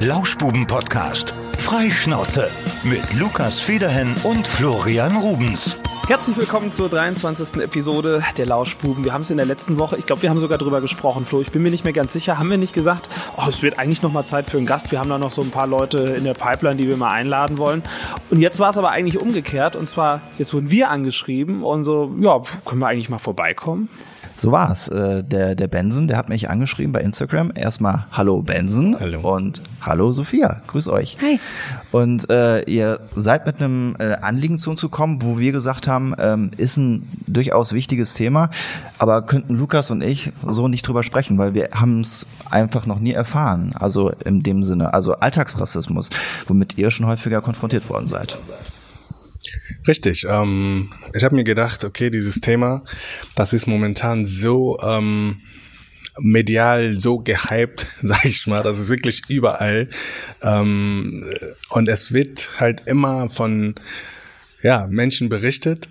Lauschbuben-Podcast. Freischnauze mit Lukas Federhen und Florian Rubens. Herzlich willkommen zur 23. Episode der Lauschbuben. Wir haben es in der letzten Woche, ich glaube, wir haben sogar drüber gesprochen, Flo. Ich bin mir nicht mehr ganz sicher. Haben wir nicht gesagt, oh, es wird eigentlich noch mal Zeit für einen Gast. Wir haben da noch so ein paar Leute in der Pipeline, die wir mal einladen wollen. Und jetzt war es aber eigentlich umgekehrt. Und zwar, jetzt wurden wir angeschrieben und so, ja, können wir eigentlich mal vorbeikommen? So war's. Äh, der, der Benson, der hat mich angeschrieben bei Instagram. Erstmal Hallo Benson Hallo. und Hallo Sophia. Grüß euch. Hi. Und äh, ihr seid mit einem äh, Anliegen zu uns gekommen, wo wir gesagt haben, ähm, ist ein durchaus wichtiges Thema, aber könnten Lukas und ich so nicht drüber sprechen, weil wir haben es einfach noch nie erfahren. Also in dem Sinne, also Alltagsrassismus, womit ihr schon häufiger konfrontiert worden seid. Richtig. Ähm, ich habe mir gedacht, okay, dieses Thema, das ist momentan so ähm, medial so gehypt, sag ich mal, das ist wirklich überall. Ähm, und es wird halt immer von ja, Menschen berichtet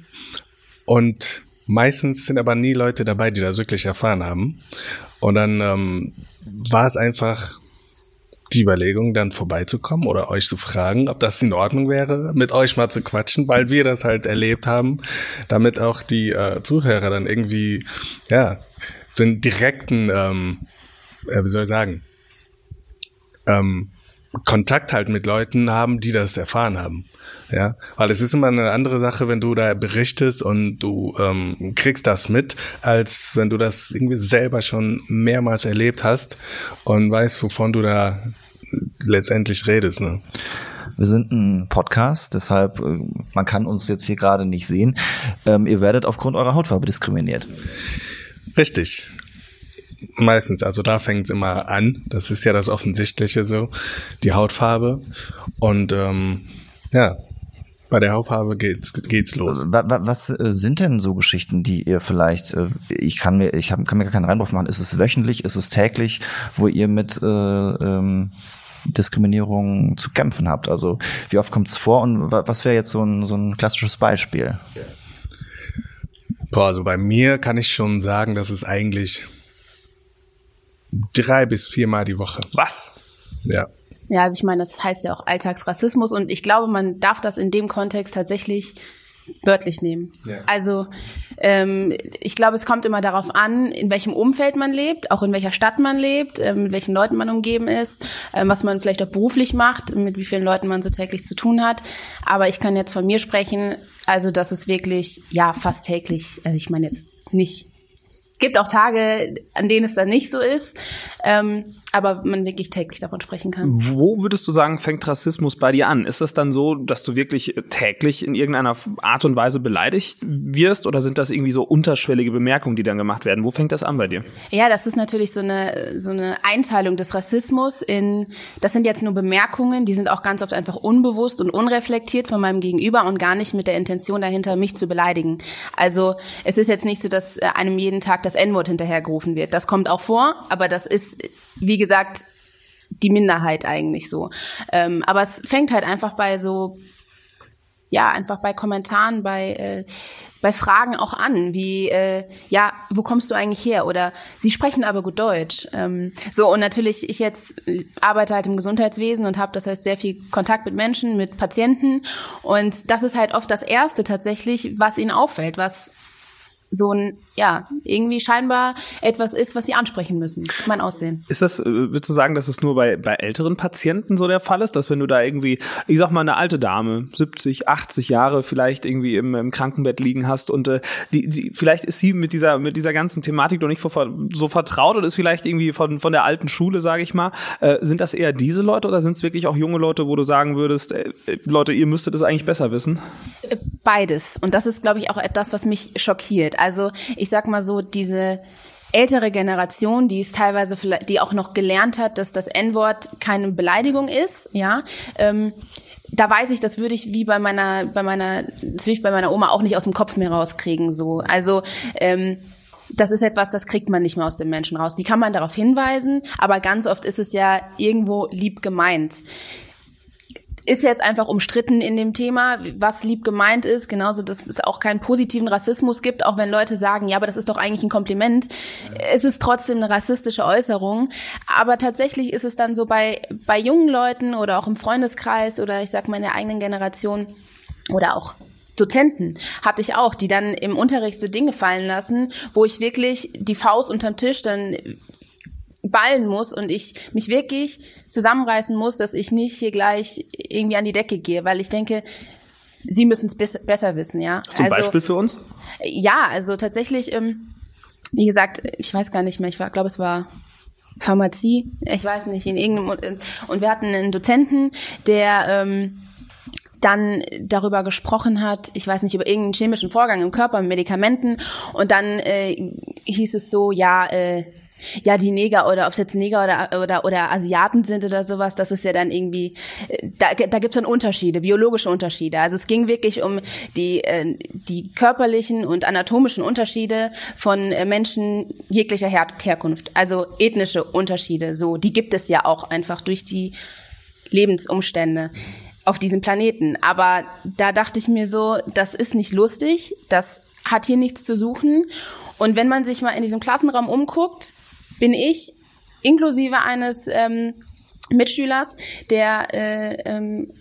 und meistens sind aber nie Leute dabei, die das wirklich erfahren haben. Und dann ähm, war es einfach die Überlegung, dann vorbeizukommen oder euch zu fragen, ob das in Ordnung wäre, mit euch mal zu quatschen, weil wir das halt erlebt haben, damit auch die äh, Zuhörer dann irgendwie, ja, den direkten, ähm, äh, wie soll ich sagen, ähm, Kontakt halt mit Leuten haben, die das erfahren haben. Ja, weil es ist immer eine andere Sache, wenn du da berichtest und du ähm, kriegst das mit, als wenn du das irgendwie selber schon mehrmals erlebt hast und weißt, wovon du da letztendlich redest. Ne? Wir sind ein Podcast, deshalb, äh, man kann uns jetzt hier gerade nicht sehen. Ähm, ihr werdet aufgrund eurer Hautfarbe diskriminiert. Richtig. Meistens, also da fängt es immer an. Das ist ja das Offensichtliche so, die Hautfarbe. Und ähm, ja, bei der Hautfarbe geht's, geht's los. Wa- wa- Was äh, sind denn so Geschichten, die ihr vielleicht, äh, ich kann mir, ich hab, kann mir gar keinen Reinwurf machen, ist es wöchentlich, ist es täglich, wo ihr mit äh, ähm, Diskriminierung zu kämpfen habt? Also wie oft kommt es vor und wa- was wäre jetzt so ein, so ein klassisches Beispiel? Boah, also bei mir kann ich schon sagen, dass es eigentlich drei bis viermal die Woche. Was? Ja. Ja, also ich meine, das heißt ja auch Alltagsrassismus und ich glaube, man darf das in dem Kontext tatsächlich wörtlich nehmen. Ja. Also ähm, ich glaube, es kommt immer darauf an, in welchem Umfeld man lebt, auch in welcher Stadt man lebt, ähm, mit welchen Leuten man umgeben ist, ähm, was man vielleicht auch beruflich macht, mit wie vielen Leuten man so täglich zu tun hat. Aber ich kann jetzt von mir sprechen, also das ist wirklich, ja, fast täglich. Also ich meine jetzt nicht. Gibt auch Tage, an denen es dann nicht so ist, ähm, aber man wirklich täglich davon sprechen kann. Wo würdest du sagen, fängt Rassismus bei dir an? Ist das dann so, dass du wirklich täglich in irgendeiner Art und Weise beleidigt wirst oder sind das irgendwie so unterschwellige Bemerkungen, die dann gemacht werden? Wo fängt das an bei dir? Ja, das ist natürlich so eine, so eine Einteilung des Rassismus in, das sind jetzt nur Bemerkungen, die sind auch ganz oft einfach unbewusst und unreflektiert von meinem Gegenüber und gar nicht mit der Intention dahinter, mich zu beleidigen. Also es ist jetzt nicht so, dass einem jeden Tag das N-Wort hinterhergerufen wird. Das kommt auch vor, aber das ist, wie gesagt, die Minderheit eigentlich so. Ähm, aber es fängt halt einfach bei so ja, einfach bei Kommentaren, bei, äh, bei Fragen auch an, wie, äh, ja, wo kommst du eigentlich her? Oder sie sprechen aber gut Deutsch. Ähm, so, und natürlich, ich jetzt arbeite halt im Gesundheitswesen und habe das heißt sehr viel Kontakt mit Menschen, mit Patienten. Und das ist halt oft das Erste tatsächlich, was ihnen auffällt, was so ein, ja, irgendwie scheinbar etwas ist, was sie ansprechen müssen. Mein Aussehen. Ist das, äh, würdest du sagen, dass es nur bei, bei älteren Patienten so der Fall ist, dass wenn du da irgendwie, ich sag mal, eine alte Dame, 70, 80 Jahre vielleicht irgendwie im, im Krankenbett liegen hast und äh, die, die, vielleicht ist sie mit dieser, mit dieser ganzen Thematik noch nicht so vertraut und ist vielleicht irgendwie von, von der alten Schule, sage ich mal. Äh, sind das eher diese Leute oder sind es wirklich auch junge Leute, wo du sagen würdest, äh, Leute, ihr müsstet es eigentlich besser wissen? Beides. Und das ist, glaube ich, auch etwas, was mich schockiert. Also ich sag mal so, diese ältere Generation, die es teilweise vielleicht, die auch noch gelernt hat, dass das N-Wort keine Beleidigung ist, ja, ähm, da weiß ich, das würde ich wie bei meiner, bei meiner, das bei meiner Oma auch nicht aus dem Kopf mehr rauskriegen, so. Also, ähm, das ist etwas, das kriegt man nicht mehr aus dem Menschen raus. Die kann man darauf hinweisen, aber ganz oft ist es ja irgendwo lieb gemeint ist jetzt einfach umstritten in dem Thema, was lieb gemeint ist, genauso, dass es auch keinen positiven Rassismus gibt, auch wenn Leute sagen, ja, aber das ist doch eigentlich ein Kompliment. Es ist trotzdem eine rassistische Äußerung. Aber tatsächlich ist es dann so bei, bei jungen Leuten oder auch im Freundeskreis oder ich sag mal in der eigenen Generation oder auch Dozenten hatte ich auch, die dann im Unterricht so Dinge fallen lassen, wo ich wirklich die Faust unterm Tisch dann ballen muss und ich mich wirklich zusammenreißen muss, dass ich nicht hier gleich irgendwie an die Decke gehe, weil ich denke, sie müssen es besser, besser wissen, ja. Hast du ein also, Beispiel für uns? Ja, also tatsächlich, ähm, wie gesagt, ich weiß gar nicht mehr, ich glaube, es war Pharmazie, ich weiß nicht, in irgendeinem und wir hatten einen Dozenten, der ähm, dann darüber gesprochen hat, ich weiß nicht, über irgendeinen chemischen Vorgang im Körper, mit Medikamenten und dann äh, hieß es so, ja, äh, ja, die Neger oder ob es jetzt Neger oder, oder, oder Asiaten sind oder sowas, das ist ja dann irgendwie, äh, da, da gibt es dann Unterschiede, biologische Unterschiede. Also es ging wirklich um die, äh, die körperlichen und anatomischen Unterschiede von äh, Menschen jeglicher Her Herkunft. Also ethnische Unterschiede, so, die gibt es ja auch einfach durch die Lebensumstände auf diesem Planeten. Aber da dachte ich mir so, das ist nicht lustig, das hat hier nichts zu suchen. Und wenn man sich mal in diesem Klassenraum umguckt, bin ich inklusive eines ähm, Mitschülers, der äh, ähm,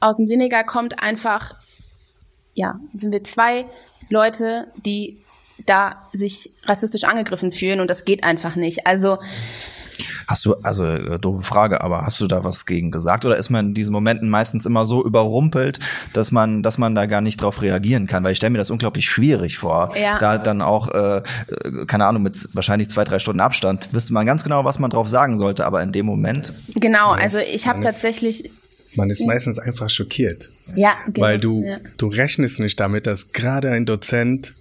aus dem Senegal kommt, einfach, ja, sind wir zwei Leute, die da sich rassistisch angegriffen fühlen und das geht einfach nicht. Also Hast du, also äh, doofe Frage, aber hast du da was gegen gesagt oder ist man in diesen Momenten meistens immer so überrumpelt, dass man, dass man da gar nicht drauf reagieren kann? Weil ich stelle mir das unglaublich schwierig vor. Ja. Da dann auch, äh, äh, keine Ahnung, mit wahrscheinlich zwei, drei Stunden Abstand wüsste man ganz genau, was man drauf sagen sollte, aber in dem Moment. Genau, also ich habe tatsächlich. Man ist meistens einfach schockiert. Ja, genau. Weil du, ja. du rechnest nicht damit, dass gerade ein Dozent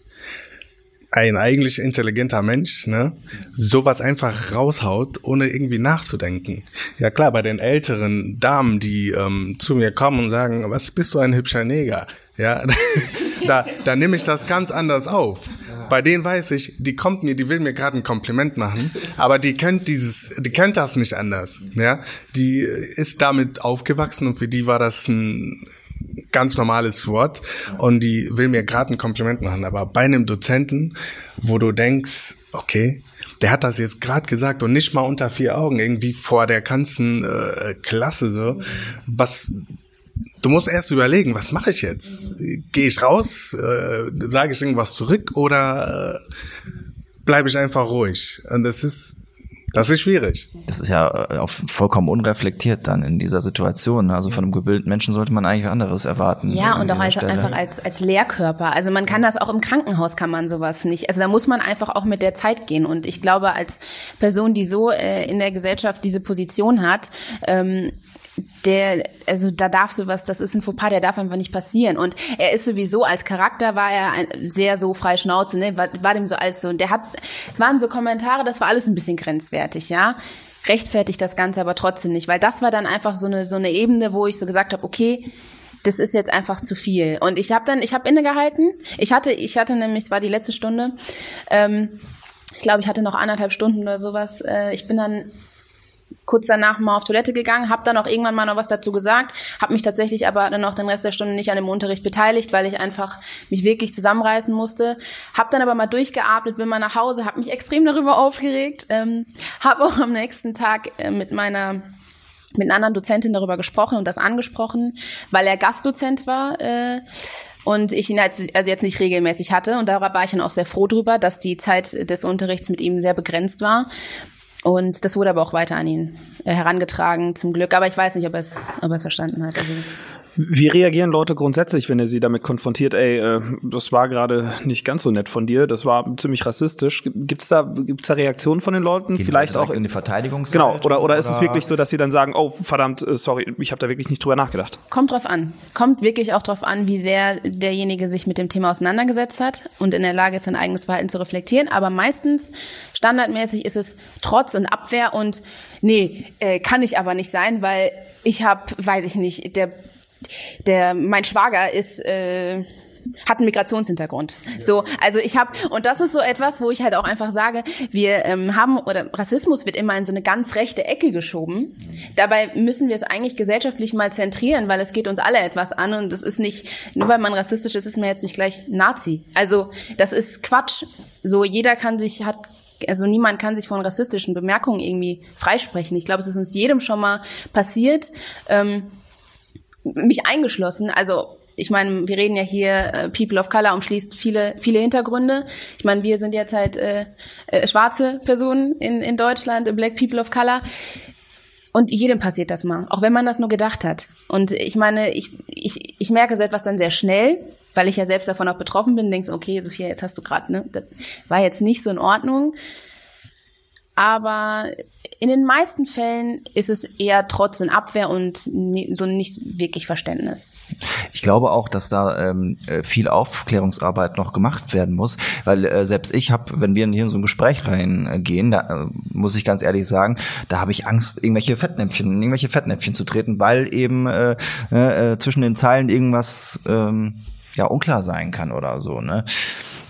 ein eigentlich intelligenter Mensch, ne, sowas einfach raushaut, ohne irgendwie nachzudenken. Ja klar, bei den älteren Damen, die ähm, zu mir kommen und sagen, was bist du ein hübscher Neger? Ja, da, da nehme ich das ganz anders auf. Bei denen weiß ich, die kommt mir, die will mir gerade ein Kompliment machen, aber die kennt dieses, die kennt das nicht anders. Ja, die ist damit aufgewachsen und für die war das ein ganz normales Wort und die will mir gerade ein Kompliment machen. Aber bei einem Dozenten, wo du denkst, okay, der hat das jetzt gerade gesagt und nicht mal unter vier Augen, irgendwie vor der ganzen äh, Klasse so, was du musst erst überlegen, was mache ich jetzt? Gehe ich raus, äh, sage ich irgendwas zurück oder äh, bleibe ich einfach ruhig? Und das ist das ist schwierig. Das ist ja äh, auch vollkommen unreflektiert dann in dieser Situation. Also von einem gebildeten Menschen sollte man eigentlich anderes erwarten. Ja, und auch als, einfach als, als Lehrkörper. Also man kann das auch im Krankenhaus kann man sowas nicht. Also da muss man einfach auch mit der Zeit gehen. Und ich glaube, als Person, die so äh, in der Gesellschaft diese Position hat, ähm, der, also da darf sowas, das ist ein Fauxpas, der darf einfach nicht passieren. Und er ist sowieso als Charakter war er ein, sehr so frei Schnauze, ne, war, war dem so alles so. Und der hat, waren so Kommentare, das war alles ein bisschen grenzwertig, ja. Rechtfertigt das Ganze aber trotzdem nicht, weil das war dann einfach so eine, so eine Ebene, wo ich so gesagt habe, okay, das ist jetzt einfach zu viel. Und ich habe dann, ich habe innegehalten. Ich hatte, ich hatte nämlich, es war die letzte Stunde. Ähm, ich glaube, ich hatte noch anderthalb Stunden oder sowas. Äh, ich bin dann kurz danach mal auf Toilette gegangen, habe dann auch irgendwann mal noch was dazu gesagt, habe mich tatsächlich aber dann auch den Rest der Stunde nicht an dem Unterricht beteiligt, weil ich einfach mich wirklich zusammenreißen musste. Habe dann aber mal durchgeatmet, bin mal nach Hause, habe mich extrem darüber aufgeregt, ähm, habe auch am nächsten Tag äh, mit meiner mit einer anderen Dozentin darüber gesprochen und das angesprochen, weil er Gastdozent war. Äh, und ich ihn als, also jetzt nicht regelmäßig hatte. Und da war ich dann auch sehr froh drüber, dass die Zeit des Unterrichts mit ihm sehr begrenzt war. Und das wurde aber auch weiter an ihn äh, herangetragen, zum Glück. Aber ich weiß nicht, ob er es, ob er es verstanden hat. Also, Wie reagieren Leute grundsätzlich, wenn er sie damit konfrontiert, ey, äh, das war gerade nicht ganz so nett von dir, das war ziemlich rassistisch. Gibt's da, gibt's da Reaktionen von den Leuten? Gehen Vielleicht auch in die Verteidigung. Genau, oder, oder ist es wirklich so, dass sie dann sagen, oh, verdammt, äh, sorry, ich habe da wirklich nicht drüber nachgedacht? kommt drauf an. Kommt wirklich auch drauf an, wie sehr derjenige sich mit dem Thema auseinandergesetzt hat und in der Lage ist, sein eigenes Verhalten zu reflektieren. Aber meistens, standardmäßig, ist es Trotz und Abwehr und nee, äh, kann ich aber nicht sein, weil ich habe, weiß ich nicht, der, der, mein Schwager ist, äh, hat einen Migrationshintergrund. So, also ich habe und das ist so etwas, wo ich halt auch einfach sage, wir ähm, haben oder Rassismus wird immer in so eine ganz rechte Ecke geschoben. Dabei müssen wir es eigentlich gesellschaftlich mal zentrieren, weil es geht uns alle etwas an und es ist nicht nur weil man rassistisch ist, ist man jetzt nicht gleich Nazi. Also das ist Quatsch. So jeder kann sich hat also niemand kann sich von rassistischen Bemerkungen irgendwie freisprechen. Ich glaube, es ist uns jedem schon mal passiert, ähm, mich eingeschlossen. Also ich meine, wir reden ja hier, äh, People of Color umschließt viele, viele Hintergründe. Ich meine, wir sind jetzt halt äh, äh, schwarze Personen in, in Deutschland, Black People of Color. Und jedem passiert das mal, auch wenn man das nur gedacht hat. Und ich meine, ich, ich, ich merke so etwas dann sehr schnell, weil ich ja selbst davon auch betroffen bin, denkst, okay, Sophia, jetzt hast du gerade, ne, das war jetzt nicht so in Ordnung. Aber in den meisten Fällen ist es eher trotzdem Abwehr und so nicht wirklich Verständnis. Ich glaube auch, dass da ähm, äh, viel Aufklärungsarbeit noch gemacht werden muss, weil äh, selbst ich habe, wenn wir hier in so ein Gespräch reingehen, da äh, muss ich ganz ehrlich sagen, da habe ich Angst, irgendwelche Fettnäpfchen, irgendwelche Fettnäpfchen zu treten, weil eben äh, äh, zwischen den Zeilen irgendwas ähm, ja unklar sein kann oder so. Ne?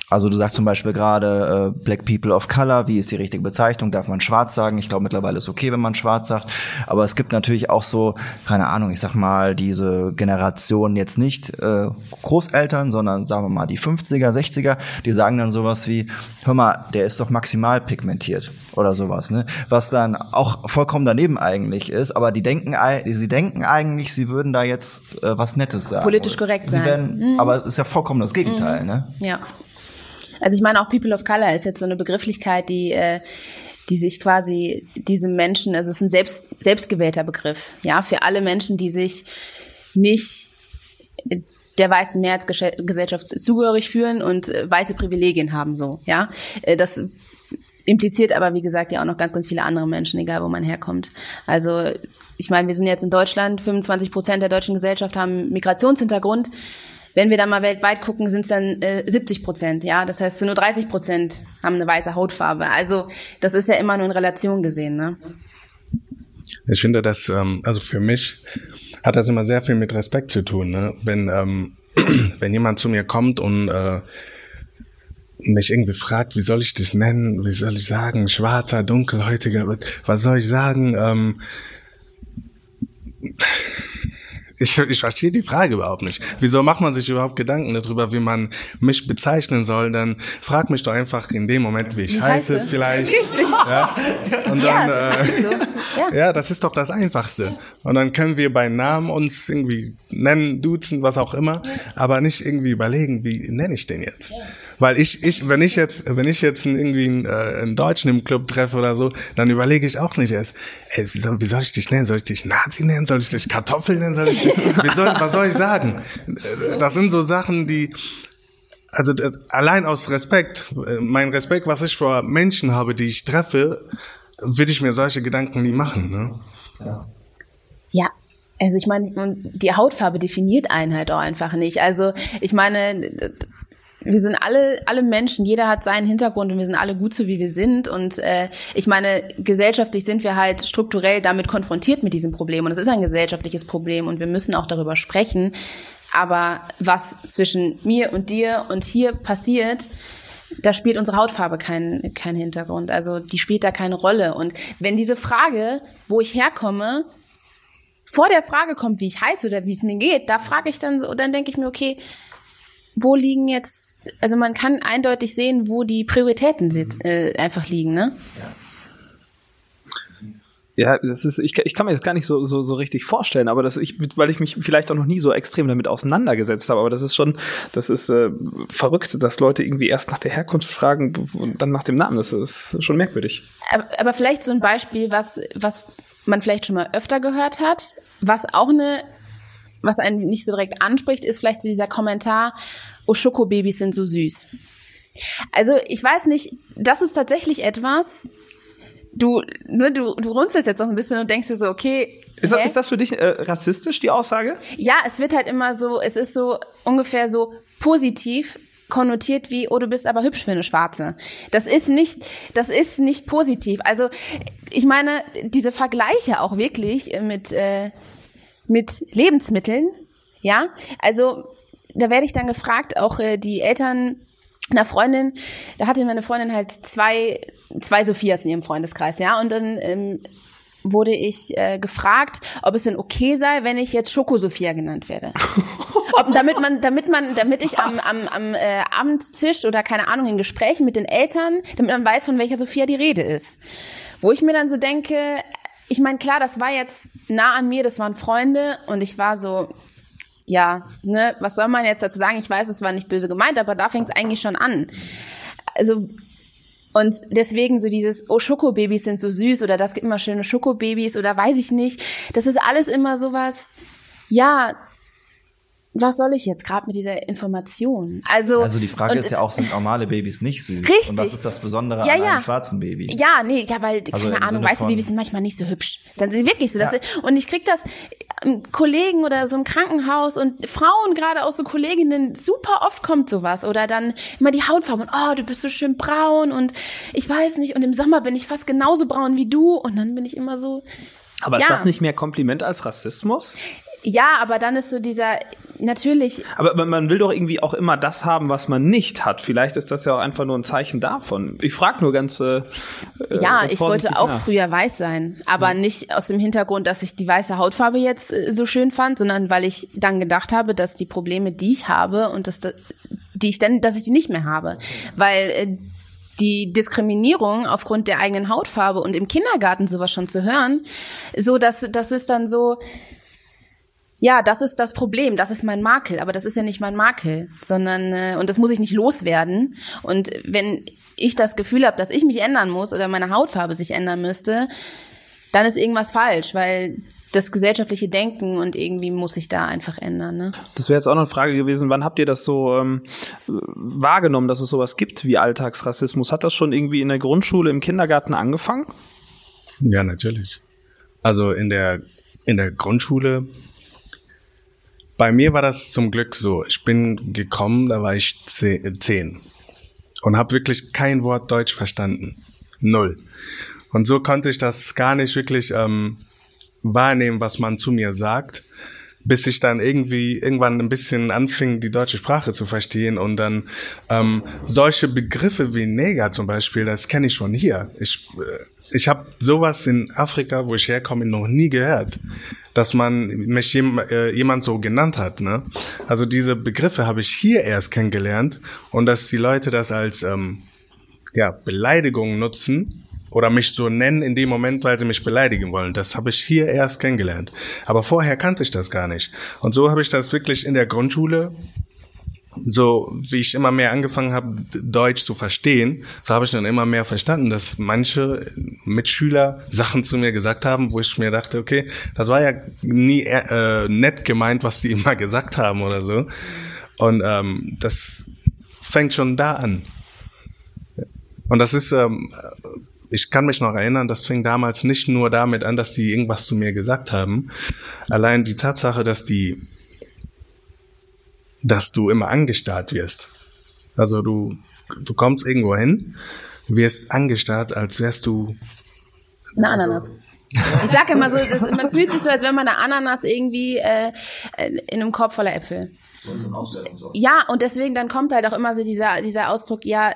Also du sagst zum Beispiel gerade äh, Black People of Color, wie ist die richtige Bezeichnung? Darf man schwarz sagen? Ich glaube mittlerweile ist okay, wenn man schwarz sagt. Aber es gibt natürlich auch so, keine Ahnung, ich sag mal, diese Generation jetzt nicht äh, Großeltern, sondern sagen wir mal die 50er, 60er, die sagen dann sowas wie, hör mal, der ist doch maximal pigmentiert oder sowas, ne? Was dann auch vollkommen daneben eigentlich ist, aber die denken, sie denken eigentlich, sie würden da jetzt äh, was Nettes sagen. Politisch korrekt sie sein. Werden, mhm. Aber ist ja vollkommen das Gegenteil, mhm. ne? Ja. Also ich meine auch People of Color ist jetzt so eine Begrifflichkeit, die äh, die sich quasi diese Menschen, also es ist ein selbst selbstgewählter Begriff, ja, für alle Menschen, die sich nicht der weißen Mehrheitsgesellschaft zugehörig fühlen und äh, weiße Privilegien haben, so, ja. Äh, das impliziert aber, wie gesagt, ja auch noch ganz, ganz viele andere Menschen, egal wo man herkommt. Also, ich meine, wir sind jetzt in Deutschland, 25 Prozent der deutschen Gesellschaft haben Migrationshintergrund. Wenn wir dann mal weltweit gucken, sind es dann äh, 70 Prozent. Ja, das heißt, nur 30 Prozent haben eine weiße Hautfarbe. Also das ist ja immer nur in Relation gesehen. Ne? Ich finde das, ähm, also für mich hat das immer sehr viel mit Respekt zu tun. Ne? Wenn ähm, wenn jemand zu mir kommt und äh, mich irgendwie fragt, wie soll ich dich nennen, wie soll ich sagen, schwarzer, dunkelhäutiger, was soll ich sagen? Ähm, ich, ich verstehe die Frage überhaupt nicht. Wieso macht man sich überhaupt Gedanken darüber, wie man mich bezeichnen soll? Dann frag mich doch einfach in dem Moment, wie ich, ich heiße, heiße, vielleicht. Richtig. Ja? Und dann, ja, das äh, so. ja. ja, das ist doch das Einfachste. Und dann können wir bei Namen uns irgendwie nennen, duzen, was auch immer, aber nicht irgendwie überlegen, wie nenne ich den jetzt? Weil ich, ich, wenn ich jetzt, wenn ich jetzt irgendwie einen, äh, einen Deutschen im Club treffe oder so, dann überlege ich auch nicht erst, ey, wie soll ich dich nennen? Soll ich dich Nazi nennen? Soll ich dich Kartoffel nennen? Soll ich wie soll, was soll ich sagen? Das sind so Sachen, die, also allein aus Respekt, äh, mein Respekt, was ich vor Menschen habe, die ich treffe, würde ich mir solche Gedanken nie machen. Ne? Ja. Also ich meine, die Hautfarbe definiert einen halt auch einfach nicht. Also ich meine, wir sind alle, alle Menschen, jeder hat seinen Hintergrund und wir sind alle gut so, wie wir sind. Und äh, ich meine, gesellschaftlich sind wir halt strukturell damit konfrontiert mit diesem Problem. Und es ist ein gesellschaftliches Problem und wir müssen auch darüber sprechen. Aber was zwischen mir und dir und hier passiert, da spielt unsere Hautfarbe keinen keinen Hintergrund. Also die spielt da keine Rolle. Und wenn diese Frage, wo ich herkomme, vor der Frage kommt, wie ich heiße oder wie es mir geht, da frage ich dann so, dann denke ich mir, okay, wo liegen jetzt, also man kann eindeutig sehen, wo die Prioritäten sind, äh, einfach liegen, ne? Ja. Ja, das ist, ich, ich kann mir das gar nicht so, so, so richtig vorstellen, aber das, ich, weil ich mich vielleicht auch noch nie so extrem damit auseinandergesetzt habe, aber das ist schon, das ist äh, verrückt, dass Leute irgendwie erst nach der Herkunft fragen und dann nach dem Namen. Das ist schon merkwürdig. Aber, aber vielleicht so ein Beispiel, was, was man vielleicht schon mal öfter gehört hat, was auch eine was einen nicht so direkt anspricht, ist vielleicht so dieser Kommentar, oh, Schokobabys sind so süß. Also ich weiß nicht, das ist tatsächlich etwas, du, ne, du, du runzelst jetzt noch ein bisschen und denkst dir so, okay. Ist das, ist das für dich äh, rassistisch, die Aussage? Ja, es wird halt immer so, es ist so ungefähr so positiv konnotiert wie, oh, du bist aber hübsch für eine Schwarze. Das ist nicht, das ist nicht positiv. Also ich meine, diese Vergleiche auch wirklich mit, äh, mit Lebensmitteln. Ja, also da werde ich dann gefragt, auch äh, die Eltern einer Freundin, da hatte meine Freundin halt zwei, zwei Sophias in ihrem Freundeskreis, ja, und dann ähm, wurde ich äh, gefragt, ob es denn okay sei, wenn ich jetzt Schoko-Sophia genannt werde. Ob, damit man, damit man, damit ich am, am, am äh, Abendstisch oder keine Ahnung in Gesprächen mit den Eltern, damit man weiß, von welcher Sophia die Rede ist. Wo ich mir dann so denke, ich meine, klar, das war jetzt nah an mir, das waren Freunde und ich war so, ja, ne, was soll man jetzt dazu sagen? Ich weiß, es war nicht böse gemeint, aber da fängt es eigentlich schon an. Also und deswegen so dieses, oh, Schokobabys sind so süß oder das gibt immer schöne Schokobabys oder weiß ich nicht. Das ist alles immer sowas, ja, was soll ich jetzt gerade mit dieser Information? Also, also die Frage ist ja auch, sind normale Babys nicht süß? Richtig. Und was ist das Besondere ja, an ja. einem schwarzen Baby? Ja, nee, ja, weil, Also keine Ahnung, weiße Babys sind manchmal nicht so hübsch. Dann sind sie wirklich so. Dass Ja. und ich krieg das ähm, Kollegen oder so im Krankenhaus und Frauen, gerade auch so Kolleginnen, super oft kommt sowas. Oder dann immer die Hautfarbe und oh, du bist so schön braun und ich weiß nicht, und im Sommer bin ich fast genauso braun wie du. Und dann bin ich immer so, Aber ist Ja. das nicht mehr Kompliment als Rassismus? Ja, aber dann ist so dieser, natürlich, Aber man- will doch irgendwie auch immer das haben, was man nicht hat. Vielleicht ist das ja auch einfach nur ein Zeichen davon. Ich frage nur ganz. Äh, Ja, ganz ich wollte auch nach. früher weiß sein, aber nicht aus dem Hintergrund, dass ich die weiße Hautfarbe jetzt äh, so schön fand, sondern weil ich dann gedacht habe, dass die Probleme, die ich habe und dass die ich dann, dass ich die nicht mehr habe, weil äh, die Diskriminierung aufgrund der eigenen Hautfarbe und im Kindergarten sowas schon zu hören, so dass das ist dann so ja, das ist das Problem, das ist mein Makel, aber das ist ja nicht mein Makel, sondern äh, und das muss ich nicht loswerden. Und wenn ich das Gefühl habe, dass ich mich ändern muss oder meine Hautfarbe sich ändern müsste, dann ist irgendwas falsch, weil das gesellschaftliche Denken und irgendwie muss sich da einfach ändern. Ne? Das wäre jetzt auch noch eine Frage gewesen. Wann habt ihr das so ähm, wahrgenommen, dass es sowas gibt wie Alltagsrassismus? Hat das schon irgendwie in der Grundschule, im Kindergarten angefangen? Ja, natürlich. Also in der, in der Grundschule, bei mir war das zum Glück so. Ich bin gekommen, da war ich ze- zehn und habe wirklich kein Wort Deutsch verstanden. Null. Und so konnte ich das gar nicht wirklich ähm, wahrnehmen, was man zu mir sagt, bis ich dann irgendwie irgendwann ein bisschen anfing, die deutsche Sprache zu verstehen und dann ähm, solche Begriffe wie Neger zum Beispiel, das kenne ich von hier. Ich, äh, ich habe sowas in Afrika, wo ich herkomme, noch nie gehört, dass man mich jem, äh, jemand so genannt hat. Ne? Also diese Begriffe habe ich hier erst kennengelernt und dass die Leute das als ähm, ja, Beleidigung nutzen oder mich so nennen in dem Moment, weil sie mich beleidigen wollen. Das habe ich hier erst kennengelernt. Aber vorher kannte ich das gar nicht. Und so habe ich das wirklich in der Grundschule, so wie ich immer mehr angefangen habe, Deutsch zu verstehen, so habe ich dann immer mehr verstanden, dass manche Mitschüler Sachen zu mir gesagt haben, wo ich mir dachte, okay, das war ja nie äh, nett gemeint, was die immer gesagt haben oder so. Und ähm, das fängt schon da an. Und das ist, ähm, ich kann mich noch erinnern, das fing damals nicht nur damit an, dass die irgendwas zu mir gesagt haben. Allein die Tatsache, dass die, dass du immer angestarrt wirst. Also du, du kommst irgendwo hin, wirst angestarrt, als wärst du, Eine Ananas. Ich sage immer so, das, man fühlt sich so, als wenn man eine Ananas irgendwie äh, in einem Korb voller Äpfel. Ja, und deswegen dann kommt halt auch immer so dieser, dieser Ausdruck, ja,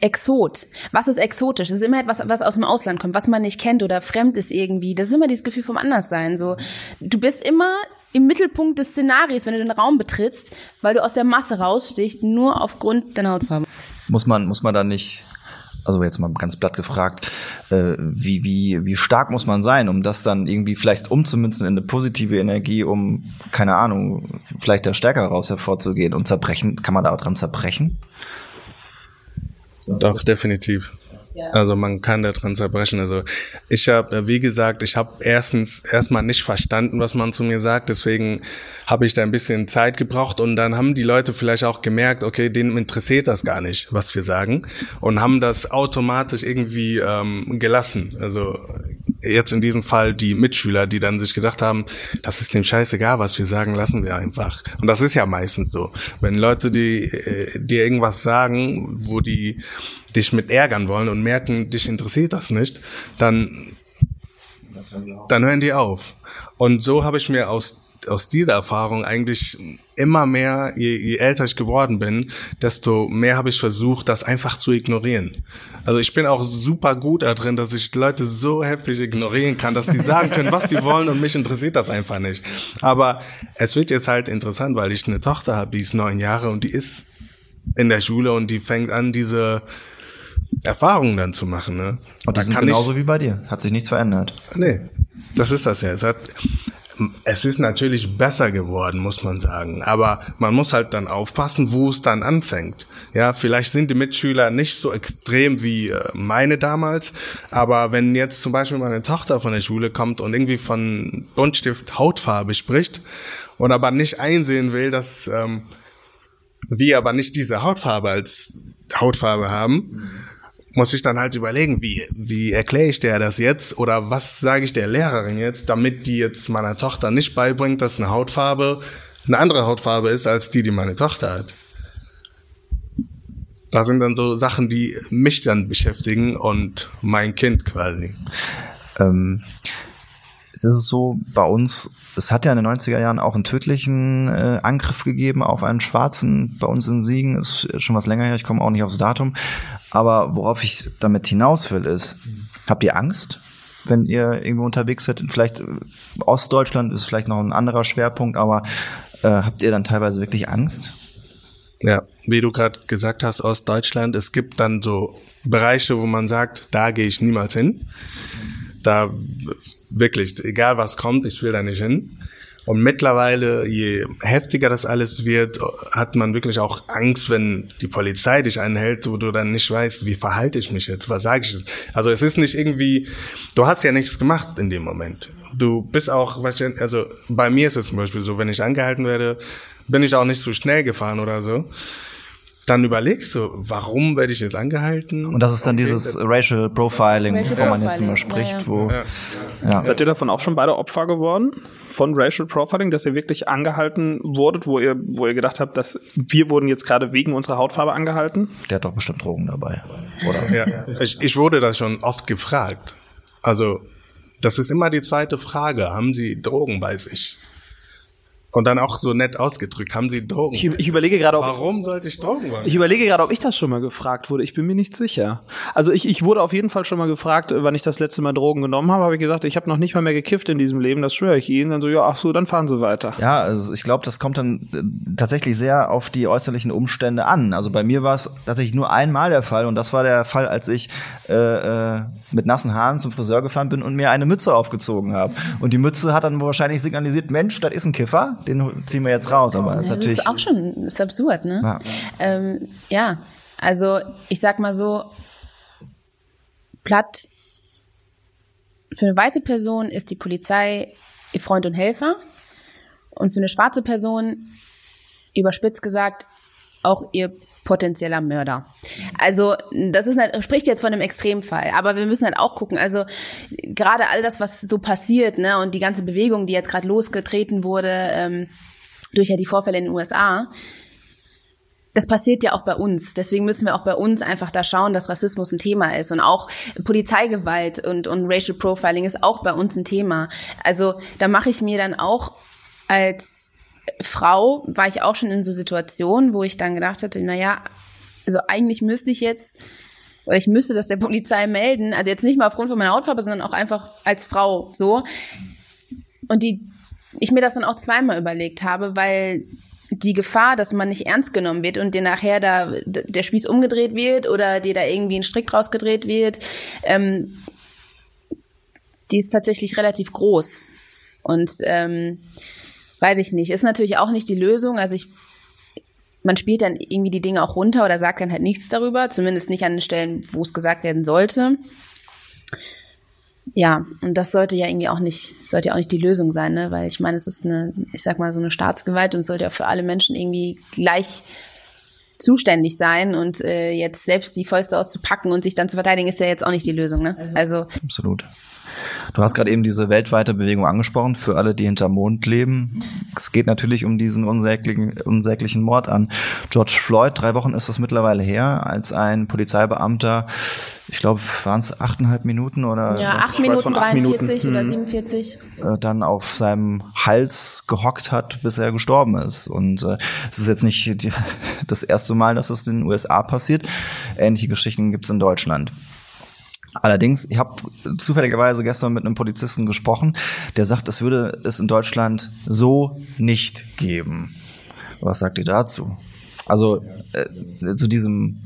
Exot. Was ist exotisch? Das ist immer etwas, was aus dem Ausland kommt, was man nicht kennt oder fremd ist irgendwie. Das ist immer dieses Gefühl vom Anderssein. So, du bist immer im Mittelpunkt des Szenarios, wenn du den Raum betrittst, weil du aus der Masse rausstichst, nur aufgrund deiner Hautfarbe. Muss man, muss man da nicht, also jetzt mal ganz platt gefragt, äh, wie, wie, wie stark muss man sein, um das dann irgendwie vielleicht umzumünzen in eine positive Energie, um, keine Ahnung, vielleicht da stärker raus hervorzugehen und zerbrechen, kann man da auch dran zerbrechen? Doch, definitiv. Also man kann daran zerbrechen. Also ich habe, wie gesagt, ich habe erstens erstmal nicht verstanden, was man zu mir sagt. Deswegen habe ich da ein bisschen Zeit gebraucht und dann haben die Leute vielleicht auch gemerkt, okay, denen interessiert das gar nicht, was wir sagen und haben das automatisch irgendwie ähm, gelassen. Also jetzt in diesem Fall die Mitschüler, die dann sich gedacht haben, das ist dem scheißegal, was wir sagen, lassen wir einfach. Und das ist ja meistens so. Wenn Leute die, äh, dir irgendwas sagen, wo die dich mit ärgern wollen und merken, dich interessiert das nicht, dann, dann hören die auf. Und so habe ich mir aus aus dieser Erfahrung eigentlich immer mehr, je, je älter ich geworden bin, desto mehr habe ich versucht, das einfach zu ignorieren. Also ich bin auch super gut da drin, dass ich Leute so heftig ignorieren kann, dass sie sagen können, was sie wollen und mich interessiert das einfach nicht. Aber es wird jetzt halt interessant, weil ich eine Tochter habe, die ist neun Jahre und die ist in der Schule und die fängt an, diese Erfahrungen dann zu machen. Ne? Und die sind genauso ich, wie bei dir. Hat sich nichts verändert. Nee, das ist das ja. Es hat, es ist natürlich besser geworden, muss man sagen. Aber man muss halt dann aufpassen, wo es dann anfängt. Ja, vielleicht sind die Mitschüler nicht so extrem wie äh, meine damals. Aber wenn jetzt zum Beispiel meine Tochter von der Schule kommt und irgendwie von Buntstift Hautfarbe spricht und aber nicht einsehen will, dass ähm, wir aber nicht diese Hautfarbe als Hautfarbe haben, muss ich dann halt überlegen, wie, wie erkläre ich der das jetzt oder was sage ich der Lehrerin jetzt, damit die jetzt meiner Tochter nicht beibringt, dass eine Hautfarbe eine andere Hautfarbe ist als die, die meine Tochter hat. Da sind dann so Sachen, die mich dann beschäftigen und mein Kind quasi. Ähm, es ist so, bei uns, es hat ja in den 90er Jahren auch einen tödlichen äh, Angriff gegeben auf einen Schwarzen bei uns in Siegen, ist schon was länger her, ich komme auch nicht aufs Datum. Aber worauf ich damit hinaus will, ist, habt ihr Angst, wenn ihr irgendwo unterwegs seid? Vielleicht äh, Ostdeutschland ist vielleicht noch ein anderer Schwerpunkt, aber äh, habt ihr dann teilweise wirklich Angst? Ja, wie du gerade gesagt hast, Ostdeutschland, es gibt dann so Bereiche, wo man sagt, da gehe ich niemals hin da wirklich, egal was kommt, ich will da nicht hin. Und mittlerweile, je heftiger das alles wird, hat man wirklich auch Angst, wenn die Polizei dich einhält, wo du dann nicht weißt, wie verhalte ich mich jetzt, was sage ich jetzt. Also es ist nicht irgendwie, du hast ja nichts gemacht in dem Moment. Du bist auch, also bei mir ist es zum Beispiel so, wenn ich angehalten werde, bin ich auch nicht so schnell gefahren oder so dann überlegst du, warum werde ich jetzt angehalten? Und das ist dann okay, dieses Racial Profiling, Racial wovon man jetzt immer spricht, ja, ja. wo. Ja. Ja. Seid ihr davon auch schon beide Opfer geworden? Von Racial Profiling, dass ihr wirklich angehalten wurdet, wo ihr, wo ihr gedacht habt, dass wir wurden jetzt gerade wegen unserer Hautfarbe angehalten? Der hat doch bestimmt Drogen dabei, oder? Ja. Ich, ich wurde das schon oft gefragt. Also, das ist immer die zweite Frage. Haben Sie Drogen bei sich? Und dann auch so nett ausgedrückt, haben Sie Drogen? Ich, ich überlege gerade, ob, warum sollte ich Drogen wollen? Ich überlege gerade, ob ich das schon mal gefragt wurde. Ich bin mir nicht sicher. Also ich, ich wurde auf jeden Fall schon mal gefragt, wann ich das letzte Mal Drogen genommen habe. Habe ich gesagt, ich habe noch nicht mal mehr gekifft in diesem Leben. Das schwöre ich Ihnen. Dann so, ja, ach so, dann fahren Sie weiter. Ja, also ich glaube, das kommt dann äh, tatsächlich sehr auf die äußerlichen Umstände an. Also bei mir war es tatsächlich nur einmal der Fall und das war der Fall, als ich äh, äh, mit nassen Haaren zum Friseur gefahren bin und mir eine Mütze aufgezogen habe. Und die Mütze hat dann wahrscheinlich signalisiert, Mensch, das ist ein Kiffer den ziehen wir jetzt raus. Aber das, ist natürlich. ist auch schon ist absurd, ne? Ja. Ähm, ja, also ich sag mal so, platt. Für eine weiße Person ist die Polizei ihr Freund und Helfer. Und für eine schwarze Person, überspitzt gesagt, auch ihr potenzieller Mörder. Also das ist halt, spricht jetzt von einem Extremfall, aber wir müssen halt auch gucken. Also gerade all das, was so passiert, ne, und die ganze Bewegung, die jetzt gerade losgetreten wurde ähm, durch ja die Vorfälle in den USA, das passiert ja auch bei uns. Deswegen müssen wir auch bei uns einfach da schauen, dass Rassismus ein Thema ist. Und auch Polizeigewalt und, und Racial Profiling ist auch bei uns ein Thema. Also da mache ich mir dann auch als Frau war ich auch schon in so Situationen, wo ich dann gedacht hatte, naja, also eigentlich müsste ich jetzt, oder ich müsste das der Polizei melden, also jetzt nicht mal aufgrund von meiner Hautfarbe, sondern auch einfach als Frau so. Und die, ich mir das dann auch zweimal überlegt habe, weil die Gefahr, dass man nicht ernst genommen wird und dir nachher da der Spieß umgedreht wird oder dir da irgendwie ein Strick rausgedreht wird, ähm, die ist tatsächlich relativ groß. Und ähm, weiß ich nicht. Ist natürlich auch nicht die Lösung. Also ich, man spielt dann irgendwie die Dinge auch runter oder sagt dann halt nichts darüber, zumindest nicht an den Stellen, wo es gesagt werden sollte. Ja, und das sollte ja irgendwie auch nicht, sollte ja auch nicht die Lösung sein, ne? Weil ich meine, es ist eine, ich sag mal, so eine Staatsgewalt und sollte ja für alle Menschen irgendwie gleich zuständig sein und äh, jetzt selbst die Fäuste auszupacken und sich dann zu verteidigen, ist ja jetzt auch nicht die Lösung, ne? Also absolut. Du hast gerade eben diese weltweite Bewegung angesprochen, für alle, die hinter Mond leben. Es geht natürlich um diesen unsäglichen, unsäglichen Mord an George Floyd. Drei Wochen ist das mittlerweile her, als ein Polizeibeamter, ich glaube, waren es achteinhalb Minuten oder ja, acht Minuten, 43 Minuten. oder 47, hm. äh, dann auf seinem Hals gehockt hat, bis er gestorben ist. Und äh, es ist jetzt nicht die, das erste Mal, dass es in den USA passiert. Ähnliche Geschichten gibt es in Deutschland. Allerdings, ich habe zufälligerweise gestern mit einem Polizisten gesprochen, der sagt, es würde es in Deutschland so nicht geben. Was sagt ihr dazu? Also äh, zu diesem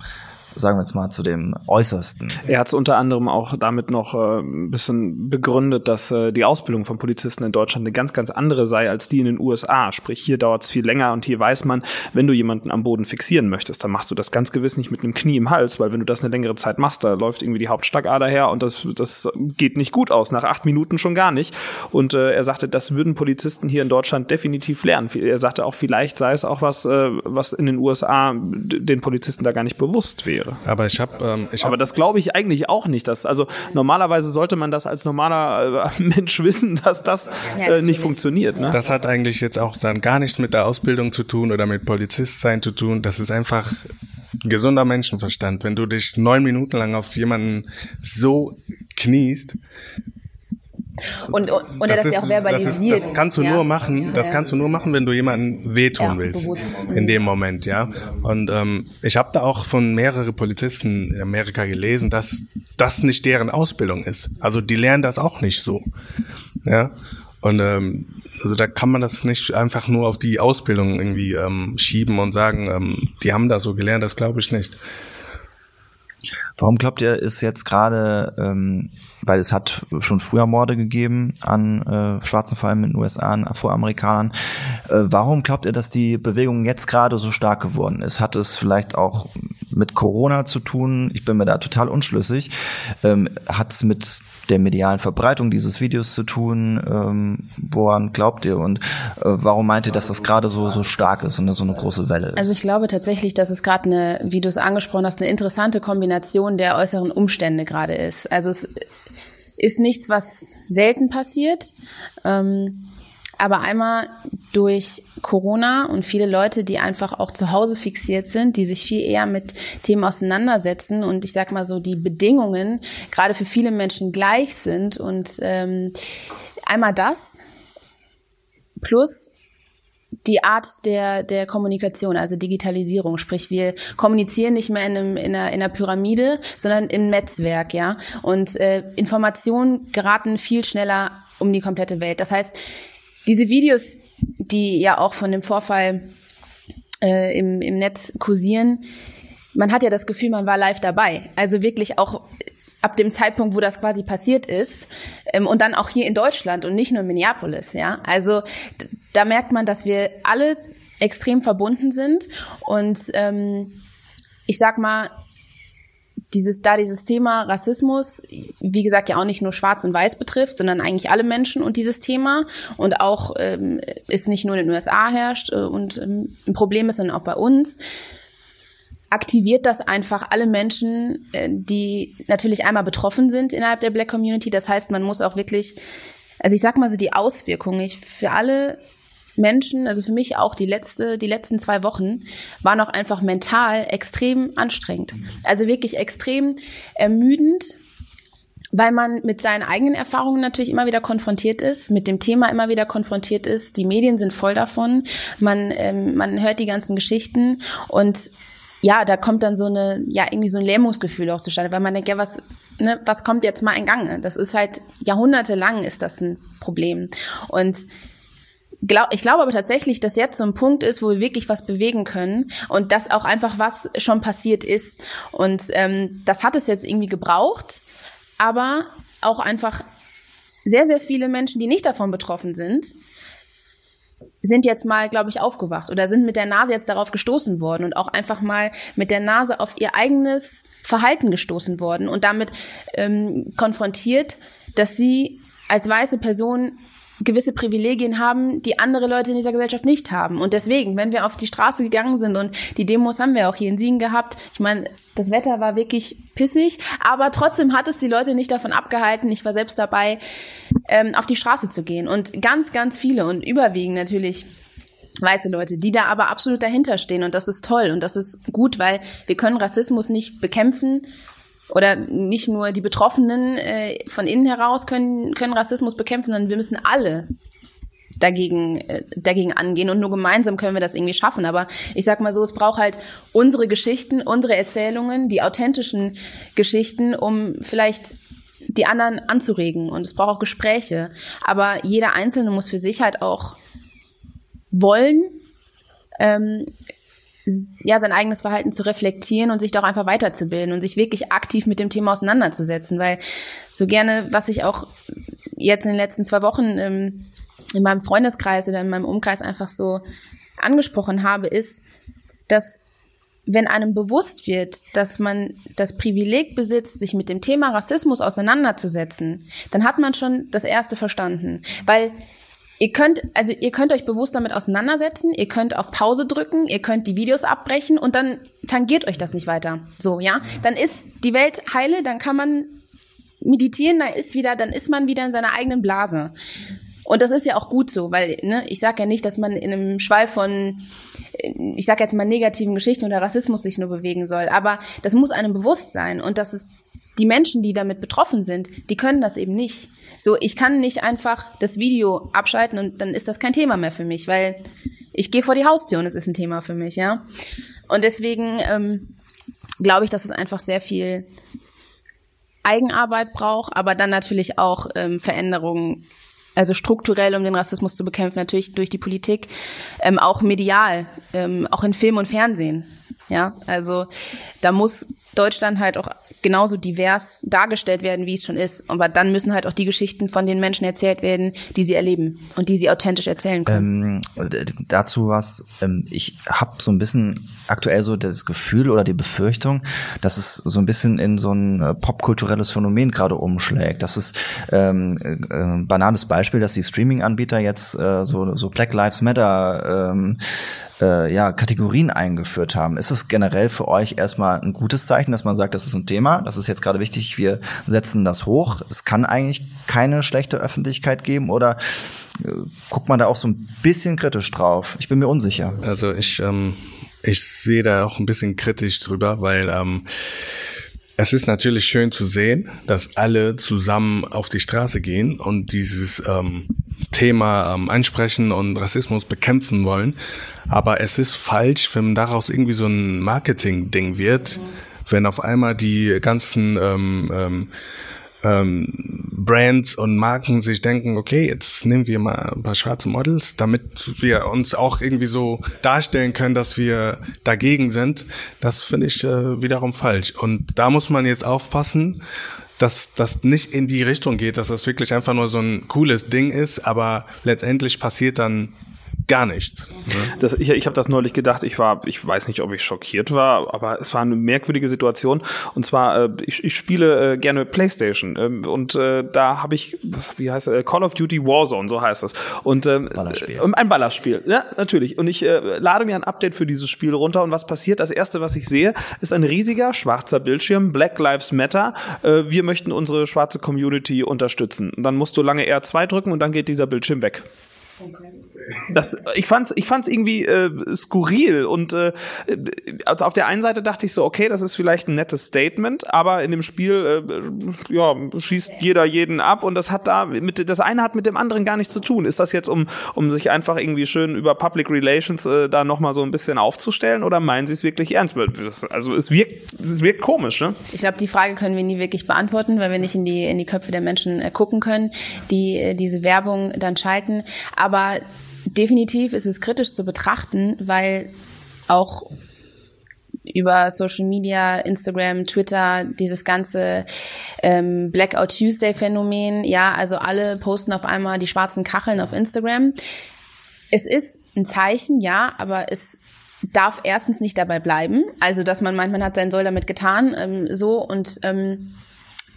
sagen wir jetzt mal, zu dem Äußersten. Er hat es unter anderem auch damit noch äh, ein bisschen begründet, dass äh, die Ausbildung von Polizisten in Deutschland eine ganz, ganz andere sei als die in den USA. Sprich, hier dauert es viel länger und hier weiß man, wenn du jemanden am Boden fixieren möchtest, dann machst du das ganz gewiss nicht mit einem Knie im Hals, weil wenn du das eine längere Zeit machst, da läuft irgendwie die Hauptstackader her und das, das geht nicht gut aus, nach acht Minuten schon gar nicht. Und äh, er sagte, das würden Polizisten hier in Deutschland definitiv lernen. Er sagte auch, vielleicht sei es auch was, äh, was in den USA den Polizisten da gar nicht bewusst wäre wäre. Aber ich habe, ähm, ich hab aber das glaube ich eigentlich auch nicht. Dass, also normalerweise sollte man das als normaler äh, Mensch wissen, dass das ja, äh, nicht funktioniert. Ne? Das hat eigentlich jetzt auch dann gar nichts mit der Ausbildung zu tun oder mit Polizistsein zu tun. Das ist einfach gesunder Menschenverstand. Wenn du dich neun Minuten lang auf jemanden so kniest, und, und, und das, das ja auch verbalisiert. Das, ist, das kannst du ja. nur machen, das kannst du nur machen, wenn du jemanden wehtun ja, willst. Bewusst. In dem Moment, ja. Und ähm, ich habe da auch von mehreren Polizisten in Amerika gelesen, dass das nicht deren Ausbildung ist. Also die lernen das auch nicht so. Ja. Und ähm, also da kann man das nicht einfach nur auf die Ausbildung irgendwie ähm, schieben und sagen, ähm, die haben das so gelernt, das glaube ich nicht. Warum glaubt ihr, ist jetzt gerade, ähm, weil es hat schon früher Morde gegeben an äh, Schwarzen, vor allem in den USA, an Afroamerikanern, äh, warum glaubt ihr, dass die Bewegung jetzt gerade so stark geworden ist? Hat es vielleicht auch mit Corona zu tun? Ich bin mir da total unschlüssig. Ähm, Hat es mit der medialen Verbreitung dieses Videos zu tun? Ähm, woran glaubt ihr und äh, warum meint ihr, dass das gerade so, so stark ist und so eine große Welle ist? Also ich glaube tatsächlich, dass es gerade eine, wie du es angesprochen hast, eine interessante Kombination der äußeren Umstände gerade ist. Also es ist nichts, was selten passiert. Ähm, aber einmal durch Corona und viele Leute, die einfach auch zu Hause fixiert sind, die sich viel eher mit Themen auseinandersetzen und ich sag mal so, die Bedingungen gerade für viele Menschen gleich sind und ähm, einmal das plus die Art der, der Kommunikation, also Digitalisierung, sprich wir kommunizieren nicht mehr in, einem, in, einer, in einer Pyramide, sondern im Netzwerk, ja. Und äh, Informationen geraten viel schneller um die komplette Welt. Das heißt, diese Videos, die ja auch von dem Vorfall äh, im, im Netz kursieren, man hat ja das Gefühl, man war live dabei. Also wirklich auch ab dem Zeitpunkt, wo das quasi passiert ist ähm, und dann auch hier in Deutschland und nicht nur in Minneapolis, ja. Also da merkt man, dass wir alle extrem verbunden sind und ähm, ich sag mal, dieses, da dieses Thema Rassismus, wie gesagt, ja auch nicht nur Schwarz und Weiß betrifft, sondern eigentlich alle Menschen und dieses Thema und auch ähm, ist nicht nur in den USA herrscht äh, und ähm, ein Problem ist, sondern auch bei uns, aktiviert das einfach alle Menschen, äh, die natürlich einmal betroffen sind innerhalb der Black Community. Das heißt, man muss auch wirklich, also ich sag mal so die Auswirkungen ich, für alle Menschen, also für mich auch die letzte, die letzten zwei Wochen waren auch einfach mental extrem anstrengend. Also wirklich extrem ermüdend, weil man mit seinen eigenen Erfahrungen natürlich immer wieder konfrontiert ist, mit dem Thema immer wieder konfrontiert ist. Die Medien sind voll davon. Man, ähm, man hört die ganzen Geschichten und ja, da kommt dann so eine, ja, irgendwie so ein Lähmungsgefühl auch zustande, weil man denkt, ja, was, ne, was kommt jetzt mal in Gang? Das ist halt jahrhundertelang ist das ein Problem. Und glaub, ich glaube aber tatsächlich, dass jetzt so ein Punkt ist, wo wir wirklich was bewegen können und dass auch einfach was schon passiert ist. Und ähm, das hat es jetzt irgendwie gebraucht, aber auch einfach sehr, sehr viele Menschen, die nicht davon betroffen sind, sind jetzt mal, glaube ich, aufgewacht oder sind mit der Nase jetzt darauf gestoßen worden und auch einfach mal mit der Nase auf ihr eigenes Verhalten gestoßen worden und damit ähm, konfrontiert, dass sie als weiße Person gewisse Privilegien haben, die andere Leute in dieser Gesellschaft nicht haben. Und deswegen, wenn wir auf die Straße gegangen sind und die Demos haben wir auch hier in Siegen gehabt, ich meine, das Wetter war wirklich pissig, aber trotzdem hat es die Leute nicht davon abgehalten, ich war selbst dabei, ähm, auf die Straße zu gehen. Und ganz, ganz viele und überwiegend natürlich weiße Leute, die da aber absolut dahinter stehen und das ist toll und das ist gut, weil wir können Rassismus nicht bekämpfen oder nicht nur die Betroffenen äh, von innen heraus können, können Rassismus bekämpfen, sondern wir müssen alle dagegen, äh, dagegen angehen und nur gemeinsam können wir das irgendwie schaffen. Aber ich sag mal so, es braucht halt unsere Geschichten, unsere Erzählungen, die authentischen Geschichten, um vielleicht die anderen anzuregen und es braucht auch Gespräche. Aber jeder Einzelne muss für sich halt auch wollen, ähm, ja, sein eigenes Verhalten zu reflektieren und sich doch einfach weiterzubilden und sich wirklich aktiv mit dem Thema auseinanderzusetzen, weil so gerne, was ich auch jetzt in den letzten zwei Wochen ähm, in meinem Freundeskreis oder in meinem Umkreis einfach so angesprochen habe, ist, dass wenn einem bewusst wird, dass man das Privileg besitzt, sich mit dem Thema Rassismus auseinanderzusetzen, dann hat man schon das erste verstanden. Weil Ihr könnt, also ihr könnt euch bewusst damit auseinandersetzen, ihr könnt auf Pause drücken, ihr könnt die Videos abbrechen und dann tangiert euch das nicht weiter. So, ja. Dann ist die Welt heile, dann kann man meditieren, dann ist wieder, dann ist man wieder in seiner eigenen Blase. Und das ist ja auch gut so, weil ne, ich sage ja nicht, dass man in einem Schwall von, ich sage jetzt mal negativen Geschichten oder Rassismus sich nur bewegen soll, aber das muss einem bewusst sein und das ist die Menschen, die damit betroffen sind, die können das eben nicht. So, ich kann nicht einfach das Video abschalten und dann ist das kein Thema mehr für mich, weil ich gehe vor die Haustür und es ist ein Thema für mich, ja. Und deswegen ähm, glaube ich, dass es einfach sehr viel Eigenarbeit braucht, aber dann natürlich auch ähm, Veränderungen, also strukturell, um den Rassismus zu bekämpfen, natürlich durch die Politik, ähm, auch medial, ähm, auch in Film und Fernsehen. Ja, also da muss Deutschland halt auch genauso divers dargestellt werden, wie es schon ist. Aber dann müssen halt auch die Geschichten von den Menschen erzählt werden, die sie erleben und die sie authentisch erzählen können. Ähm, dazu was, ähm, ich habe so ein bisschen aktuell so das Gefühl oder die Befürchtung, dass es so ein bisschen in so ein äh, popkulturelles Phänomen gerade umschlägt. Das ist ähm, äh, ein banales Beispiel, dass die Streaming-Anbieter jetzt äh, so, so Black Lives Matter ähm, äh, ja, Kategorien eingeführt haben. Ist es generell für euch erstmal ein gutes Zeichen, dass man sagt, das ist ein Thema, das ist jetzt gerade wichtig, wir setzen das hoch. Es kann eigentlich keine schlechte Öffentlichkeit geben oder äh, guckt man da auch so ein bisschen kritisch drauf? Ich bin mir unsicher. Also ich, ähm, ich sehe da auch ein bisschen kritisch drüber, weil ähm, es ist natürlich schön zu sehen, dass alle zusammen auf die Straße gehen und dieses ähm, Thema ähm, ansprechen und Rassismus bekämpfen wollen. Aber es ist falsch, wenn daraus irgendwie so ein Marketing-Ding wird, wenn auf einmal die ganzen ähm, ähm, ähm, Brands und Marken sich denken, okay, jetzt nehmen wir mal ein paar schwarze Models, damit wir uns auch irgendwie so darstellen können, dass wir dagegen sind. Das finde ich äh, wiederum falsch. Und da muss man jetzt aufpassen, dass das nicht in die Richtung geht, dass das wirklich einfach nur so ein cooles Ding ist, aber letztendlich passiert dann gar nichts. Ne? Das, ich ich habe das neulich gedacht, ich war, ich weiß nicht, ob ich schockiert war, aber es war eine merkwürdige Situation. Und zwar, äh, ich, ich spiele äh, gerne Playstation ähm, und äh, da habe ich, was, wie heißt es, Call of Duty Warzone, so heißt das. Und ähm, Ballerspiel. ein Ballerspiel, ja, natürlich. Und ich äh, lade mir ein Update für dieses Spiel runter und was passiert? Das erste, was ich sehe, ist ein riesiger schwarzer Bildschirm, Black Lives Matter. Äh, wir möchten unsere schwarze Community unterstützen. Und dann musst du lange R2 drücken und dann geht dieser Bildschirm weg. Okay. Das, ich fand's, ich fand's irgendwie äh, skurril und äh, also auf der einen Seite dachte ich so, okay, das ist vielleicht ein nettes Statement, aber in dem Spiel äh, ja schießt jeder jeden ab und das hat da mit das eine hat mit dem anderen gar nichts zu tun. Ist das jetzt um um sich einfach irgendwie schön über Public Relations äh, da noch mal so ein bisschen aufzustellen oder meinen Sie es wirklich ernst? Also es wirkt es wirkt komisch, ne? Ich glaube, die Frage können wir nie wirklich beantworten, weil wir nicht in die in die Köpfe der Menschen äh, gucken können, die äh, diese Werbung dann schalten, aber definitiv ist es kritisch zu betrachten, weil auch über Social Media, Instagram, Twitter, dieses ganze ähm, Blackout Tuesday Phänomen, ja, also alle posten auf einmal die schwarzen Kacheln auf Instagram. Es ist ein Zeichen, ja, aber es darf erstens nicht dabei bleiben, also dass man meint, man hat sein Soll damit getan, ähm, so und ähm,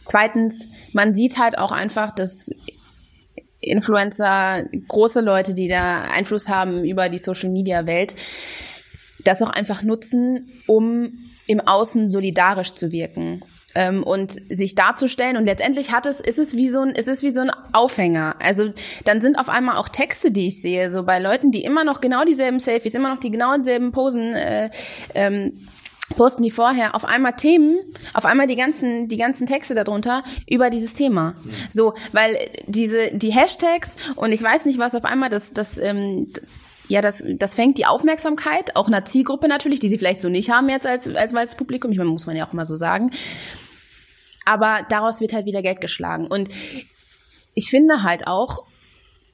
zweitens, man sieht halt auch einfach, dass Influencer, große Leute, die da Einfluss haben über die Social-Media-Welt, das auch einfach nutzen, um im Außen solidarisch zu wirken ähm, und sich darzustellen. Und letztendlich hat es, ist es wie so ein, ist es wie so ein Aufhänger. Also dann sind auf einmal auch Texte, die ich sehe, so bei Leuten, die immer noch genau dieselben Selfies, immer noch die genau dieselben Posen äh, ähm, posten die vorher auf einmal Themen, auf einmal die ganzen, die ganzen Texte darunter über dieses Thema. So, weil diese, die Hashtags und ich weiß nicht was auf einmal, das, das, ähm, ja, das, das fängt die Aufmerksamkeit, auch einer Zielgruppe natürlich, die sie vielleicht so nicht haben jetzt als, als weißes Publikum. Ich meine, muss man ja auch immer so sagen. Aber daraus wird halt wieder Geld geschlagen. Und ich finde halt auch,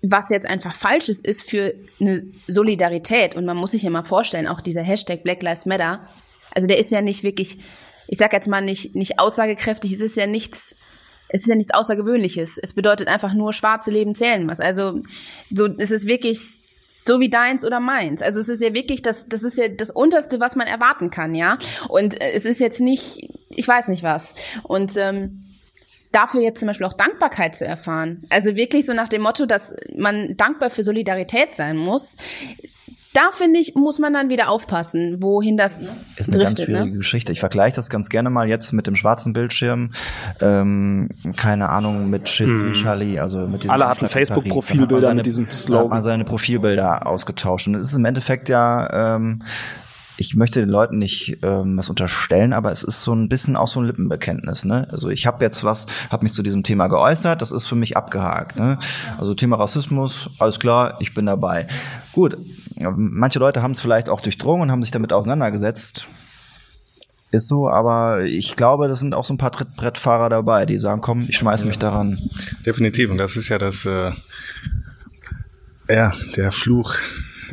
was jetzt einfach falsch ist, ist für eine Solidarität. Und man muss sich ja mal vorstellen, auch dieser Hashtag Black Lives Matter, also der ist ja nicht wirklich, ich sag jetzt mal nicht, nicht aussagekräftig, es ist ja nichts, es ist ja nichts Außergewöhnliches. Es bedeutet einfach nur, schwarze Leben zählen was. Also so, es ist wirklich so wie deins oder meins. Also es ist ja wirklich das, das ist ja das Unterste, was man erwarten kann, ja. Und äh, es ist jetzt nicht, ich weiß nicht was. Und ähm, dafür jetzt zum Beispiel auch Dankbarkeit zu erfahren. Also wirklich so nach dem Motto, dass man dankbar für Solidarität sein muss da finde ich, muss man dann wieder aufpassen, wohin das ist eine driftet, ganz schwierige ne? Geschichte. Ich vergleiche das ganz gerne mal jetzt mit dem schwarzen Bildschirm, ähm, keine Ahnung mit Schiss hm. Charlie, also mit diesem Alle hatten Facebook-Profilbilder mit diesem Slogan. Hat man seine Profilbilder ausgetauscht und es ist im Endeffekt ja ähm, ich möchte den Leuten nicht ähm, was unterstellen, aber es ist so ein bisschen auch so ein Lippenbekenntnis. Ne? Also ich habe jetzt was, habe mich zu diesem Thema geäußert, das ist für mich abgehakt. Ne? Also Thema Rassismus, alles klar, ich bin dabei. Gut, manche Leute haben es vielleicht auch durchdrungen und haben sich damit auseinandergesetzt. Ist so, aber ich glaube, das sind auch so ein paar Trittbrettfahrer dabei, die sagen, komm, ich schmeiß mich daran. Definitiv, und das ist ja das, äh, ja, der Fluch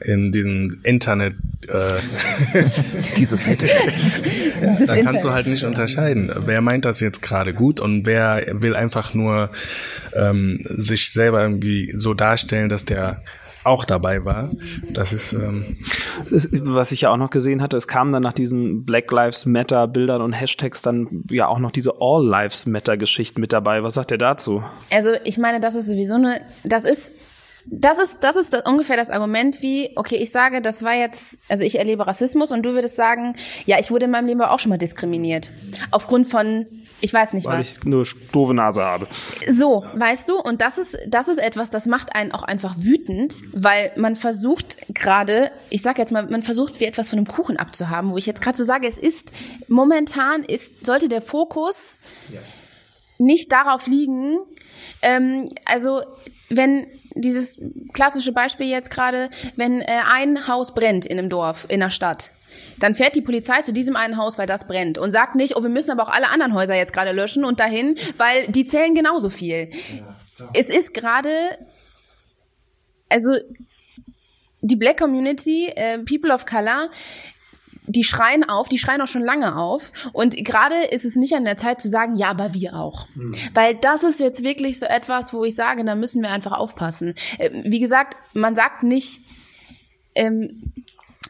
in den Internet äh, diese ja, dann kannst du halt nicht unterscheiden, wer meint das jetzt gerade gut und wer will einfach nur ähm, sich selber irgendwie so darstellen, dass der auch dabei war. Das ist, ähm was ich ja auch noch gesehen hatte, es kamen dann nach diesen Black Lives Matter Bildern und Hashtags dann ja auch noch diese All Lives Matter Geschichten mit dabei. Was sagt ihr dazu? Also ich meine, das ist sowieso eine, das ist das ist, das ist ungefähr das Argument wie, okay, ich sage, das war jetzt, also ich erlebe Rassismus und du würdest sagen, ja, ich wurde in meinem Leben auch schon mal diskriminiert. Aufgrund von, ich weiß nicht Weil was. Weil ich nur doofe Nase habe. So, weißt du, und das ist, das ist etwas, das macht einen auch einfach wütend, weil man versucht gerade, ich sag jetzt mal, man versucht wie etwas von einem Kuchen abzuhaben, wo ich jetzt gerade so sage, es ist, momentan ist, sollte der Fokus ja. nicht darauf liegen, ähm, also wenn dieses klassische Beispiel jetzt gerade, wenn äh, ein Haus brennt in einem Dorf, in einer Stadt, dann fährt die Polizei zu diesem einen Haus, weil das brennt und sagt nicht, oh, wir müssen aber auch alle anderen Häuser jetzt gerade löschen und dahin, weil die zählen genauso viel. Ja, es ist gerade, also die Black Community, äh, People of Color, die schreien auf, die schreien auch schon lange auf. Und gerade ist es nicht an der Zeit zu sagen, ja, aber wir auch. Mhm. Weil das ist jetzt wirklich so etwas, wo ich sage, da müssen wir einfach aufpassen. Äh, wie gesagt, man sagt nicht, ähm,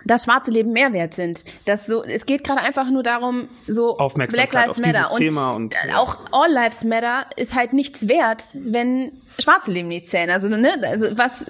dass schwarze Leben mehr wert sind. Das so, es geht gerade einfach nur darum, so Black Lives Matter und, Thema und auch All Lives Matter ist halt nichts wert, wenn schwarze Leben nicht zählen. Also ne, also was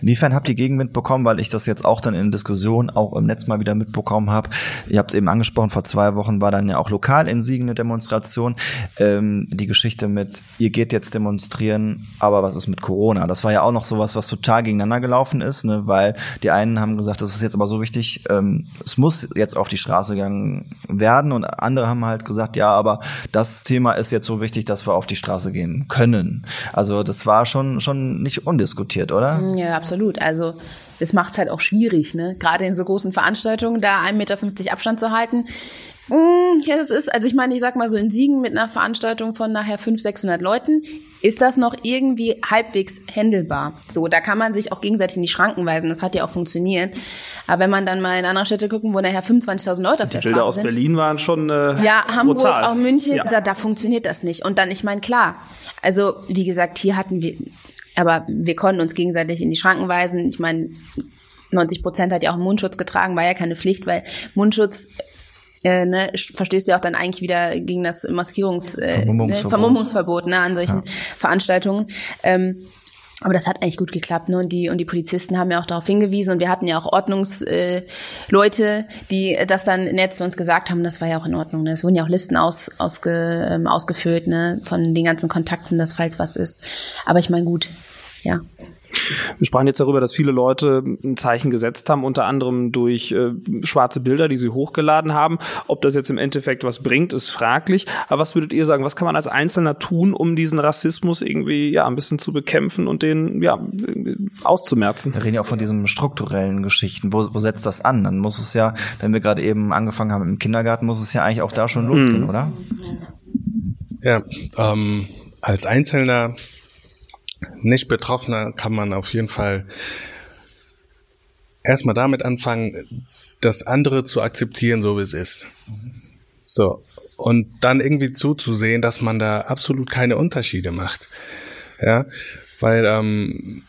Inwiefern habt ihr Gegenwind bekommen, weil ich das jetzt auch dann in Diskussionen auch im Netz mal wieder mitbekommen habe. Ihr habt es eben angesprochen, vor zwei Wochen war dann ja auch lokal in Siegen eine Demonstration. Ähm, die Geschichte mit, ihr geht jetzt demonstrieren, aber was ist mit Corona? Das war ja auch noch sowas, was total gegeneinander gelaufen ist, ne? weil die einen haben gesagt, das ist jetzt aber so wichtig, ähm, es muss jetzt auf die Straße gegangen werden und andere haben halt gesagt, ja, aber das Thema ist jetzt so wichtig, dass wir auf die Straße gehen können. Also das war schon, schon nicht undiskutiert, oder? Ja, absolut. Also es macht es halt auch schwierig, ne? Gerade in so großen Veranstaltungen, da 1,50 Meter Abstand zu halten. Mm, ja, das ist, also ich meine, ich sag mal so in Siegen mit einer Veranstaltung von nachher 500, 600 Leuten, ist das noch irgendwie halbwegs händelbar. So, da kann man sich auch gegenseitig in die Schranken weisen. Das hat ja auch funktioniert. Aber wenn man dann mal in andere Städte gucken, wo nachher 25.000 Leute auf der die Bilder aus sind, Berlin waren schon äh, Ja, Hamburg, brutal. auch München, ja. da, da funktioniert das nicht. Und dann, ich meine, klar, also wie gesagt, hier hatten wir aber wir konnten uns gegenseitig in die Schranken weisen. Ich meine, 90 Prozent hat ja auch Mundschutz getragen, war ja keine Pflicht, weil Mundschutz äh, ne, verstößt ja auch dann eigentlich wieder gegen das Maskierungs äh, Vermummungsverbot. Ne, Vermummungsverbot ne, an solchen Ja. Veranstaltungen. Ähm, aber das hat eigentlich gut geklappt. Ne? Und, die, und die Polizisten haben ja auch darauf hingewiesen. Und wir hatten ja auch Ordnungsleute, äh, die das dann nett zu uns gesagt haben. Das war ja auch in Ordnung. Ne? Es wurden ja auch Listen aus, ausge, ähm, ausgefüllt ne? von den ganzen Kontakten, dass falls was ist. Aber ich meine, gut, ja. Wir sprachen jetzt darüber, dass viele Leute ein Zeichen gesetzt haben, unter anderem durch äh, schwarze Bilder, die sie hochgeladen haben. Ob das jetzt im Endeffekt was bringt, ist fraglich. Aber was würdet ihr sagen, was kann man als Einzelner tun, um diesen Rassismus irgendwie ja ein bisschen zu bekämpfen und den ja auszumerzen? Wir reden ja auch von diesen strukturellen Geschichten. Wo, wo setzt das an? Dann muss es ja, wenn wir gerade eben angefangen haben im Kindergarten, muss es ja eigentlich auch da schon losgehen, oder? Ja, ähm, als Einzelner nicht Betroffener kann man auf jeden Fall erstmal damit anfangen, das andere zu akzeptieren, so wie es ist. So. Und dann irgendwie zuzusehen, dass man da absolut keine Unterschiede macht. Ja, weil ähm,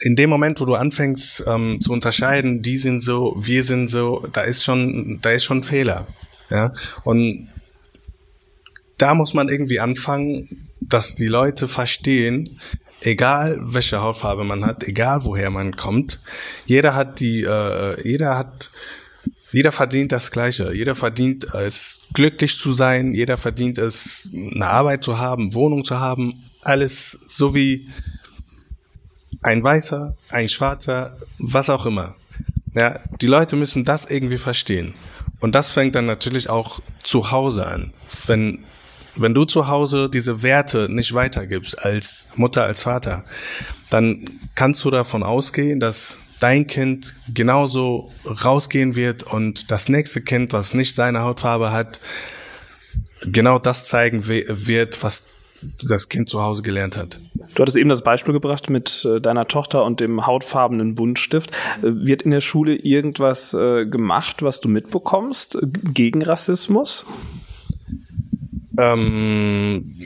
in dem Moment, wo du anfängst ähm, zu unterscheiden, die sind so, wir sind so, da ist schon, da ist schon ein Fehler. Ja, und da muss man irgendwie anfangen, dass die Leute verstehen, egal welche Hautfarbe man hat, egal woher man kommt, jeder hat die, äh, jeder hat, jeder verdient das Gleiche. Jeder verdient es, glücklich zu sein. Jeder verdient es, eine Arbeit zu haben, Wohnung zu haben. Alles so wie ein Weißer, ein Schwarzer, was auch immer. Ja, die Leute müssen das irgendwie verstehen. Und das fängt dann natürlich auch zu Hause an. Wenn, wenn du zu Hause diese Werte nicht weitergibst als Mutter, als Vater, dann kannst du davon ausgehen, dass dein Kind genauso rausgehen wird und das nächste Kind, was nicht seine Hautfarbe hat, genau das zeigen wird, was das Kind zu Hause gelernt hat. Du hattest eben das Beispiel gebracht mit äh, deiner Tochter und dem hautfarbenen Buntstift. Äh, wird in der Schule irgendwas äh, gemacht, was du mitbekommst gegen Rassismus? Ähm,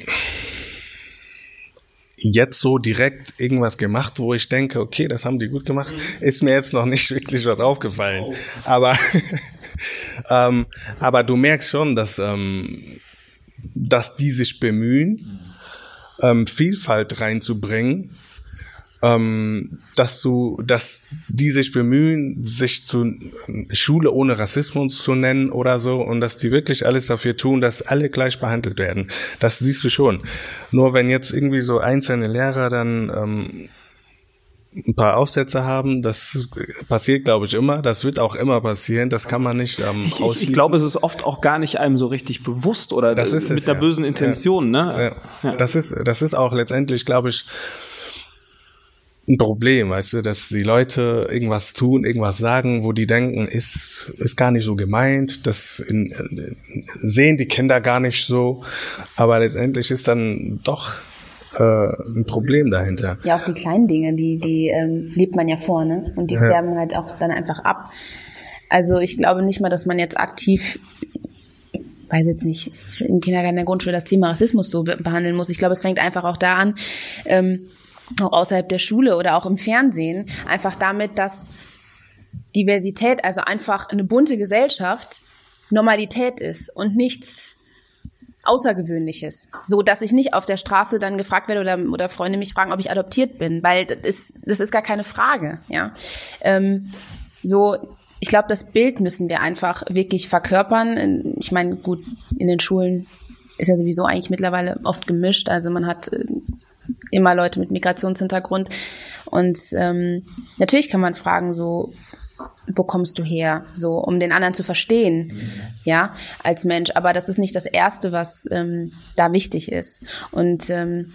jetzt so direkt irgendwas gemacht, wo ich denke, okay, das haben die gut gemacht, ist mir jetzt noch nicht wirklich was aufgefallen. Aber, ähm, aber du merkst schon, dass, ähm, dass die sich bemühen, ähm, Vielfalt reinzubringen, ähm, dass du, dass die sich bemühen, sich zu Schule ohne Rassismus zu nennen oder so und dass die wirklich alles dafür tun, dass alle gleich behandelt werden. Das siehst du schon. Nur wenn jetzt irgendwie so einzelne Lehrer dann ähm, ein paar Aussätze haben, das passiert, glaube ich, immer. Das wird auch immer passieren. Das kann man nicht ähm, Ich, ich ausschließen. glaube, es ist oft auch gar nicht einem so richtig bewusst oder Das ist es, mit einer ja. bösen Intention, ne? Ja. Das ist, das ist auch letztendlich, glaube ich, ein Problem, weißt du, dass die Leute irgendwas tun, irgendwas sagen, wo die denken, ist, ist gar nicht so gemeint, das in, in, sehen die Kinder gar nicht so, aber letztendlich ist dann doch äh, ein Problem dahinter. Ja, auch die kleinen Dinge, die, die ähm, lebt man ja vor, ne? Und die Ja. halt auch dann einfach ab. Also ich glaube nicht mal, dass man jetzt aktiv, weiß jetzt nicht, im Kindergarten der Grundschule das Thema Rassismus so be behandeln muss. Ich glaube, es fängt einfach auch da an, ähm, auch außerhalb der Schule oder auch im Fernsehen, einfach damit, dass Diversität, also einfach eine bunte Gesellschaft, Normalität ist und nichts Außergewöhnliches. So, dass ich nicht auf der Straße dann gefragt werde oder, oder Freunde mich fragen, ob ich adoptiert bin, weil das ist, das ist gar keine Frage, ja. Ähm, so, ich glaube, das Bild müssen wir einfach wirklich verkörpern. Ich meine, gut, in den Schulen ist ja sowieso eigentlich mittlerweile oft gemischt. Also man hat äh, immer Leute mit Migrationshintergrund. Und ähm, natürlich kann man fragen, so, wo kommst du her? So, um den anderen zu verstehen, ja, als Mensch. Aber das ist nicht das Erste, was ähm, da wichtig ist. Und ähm,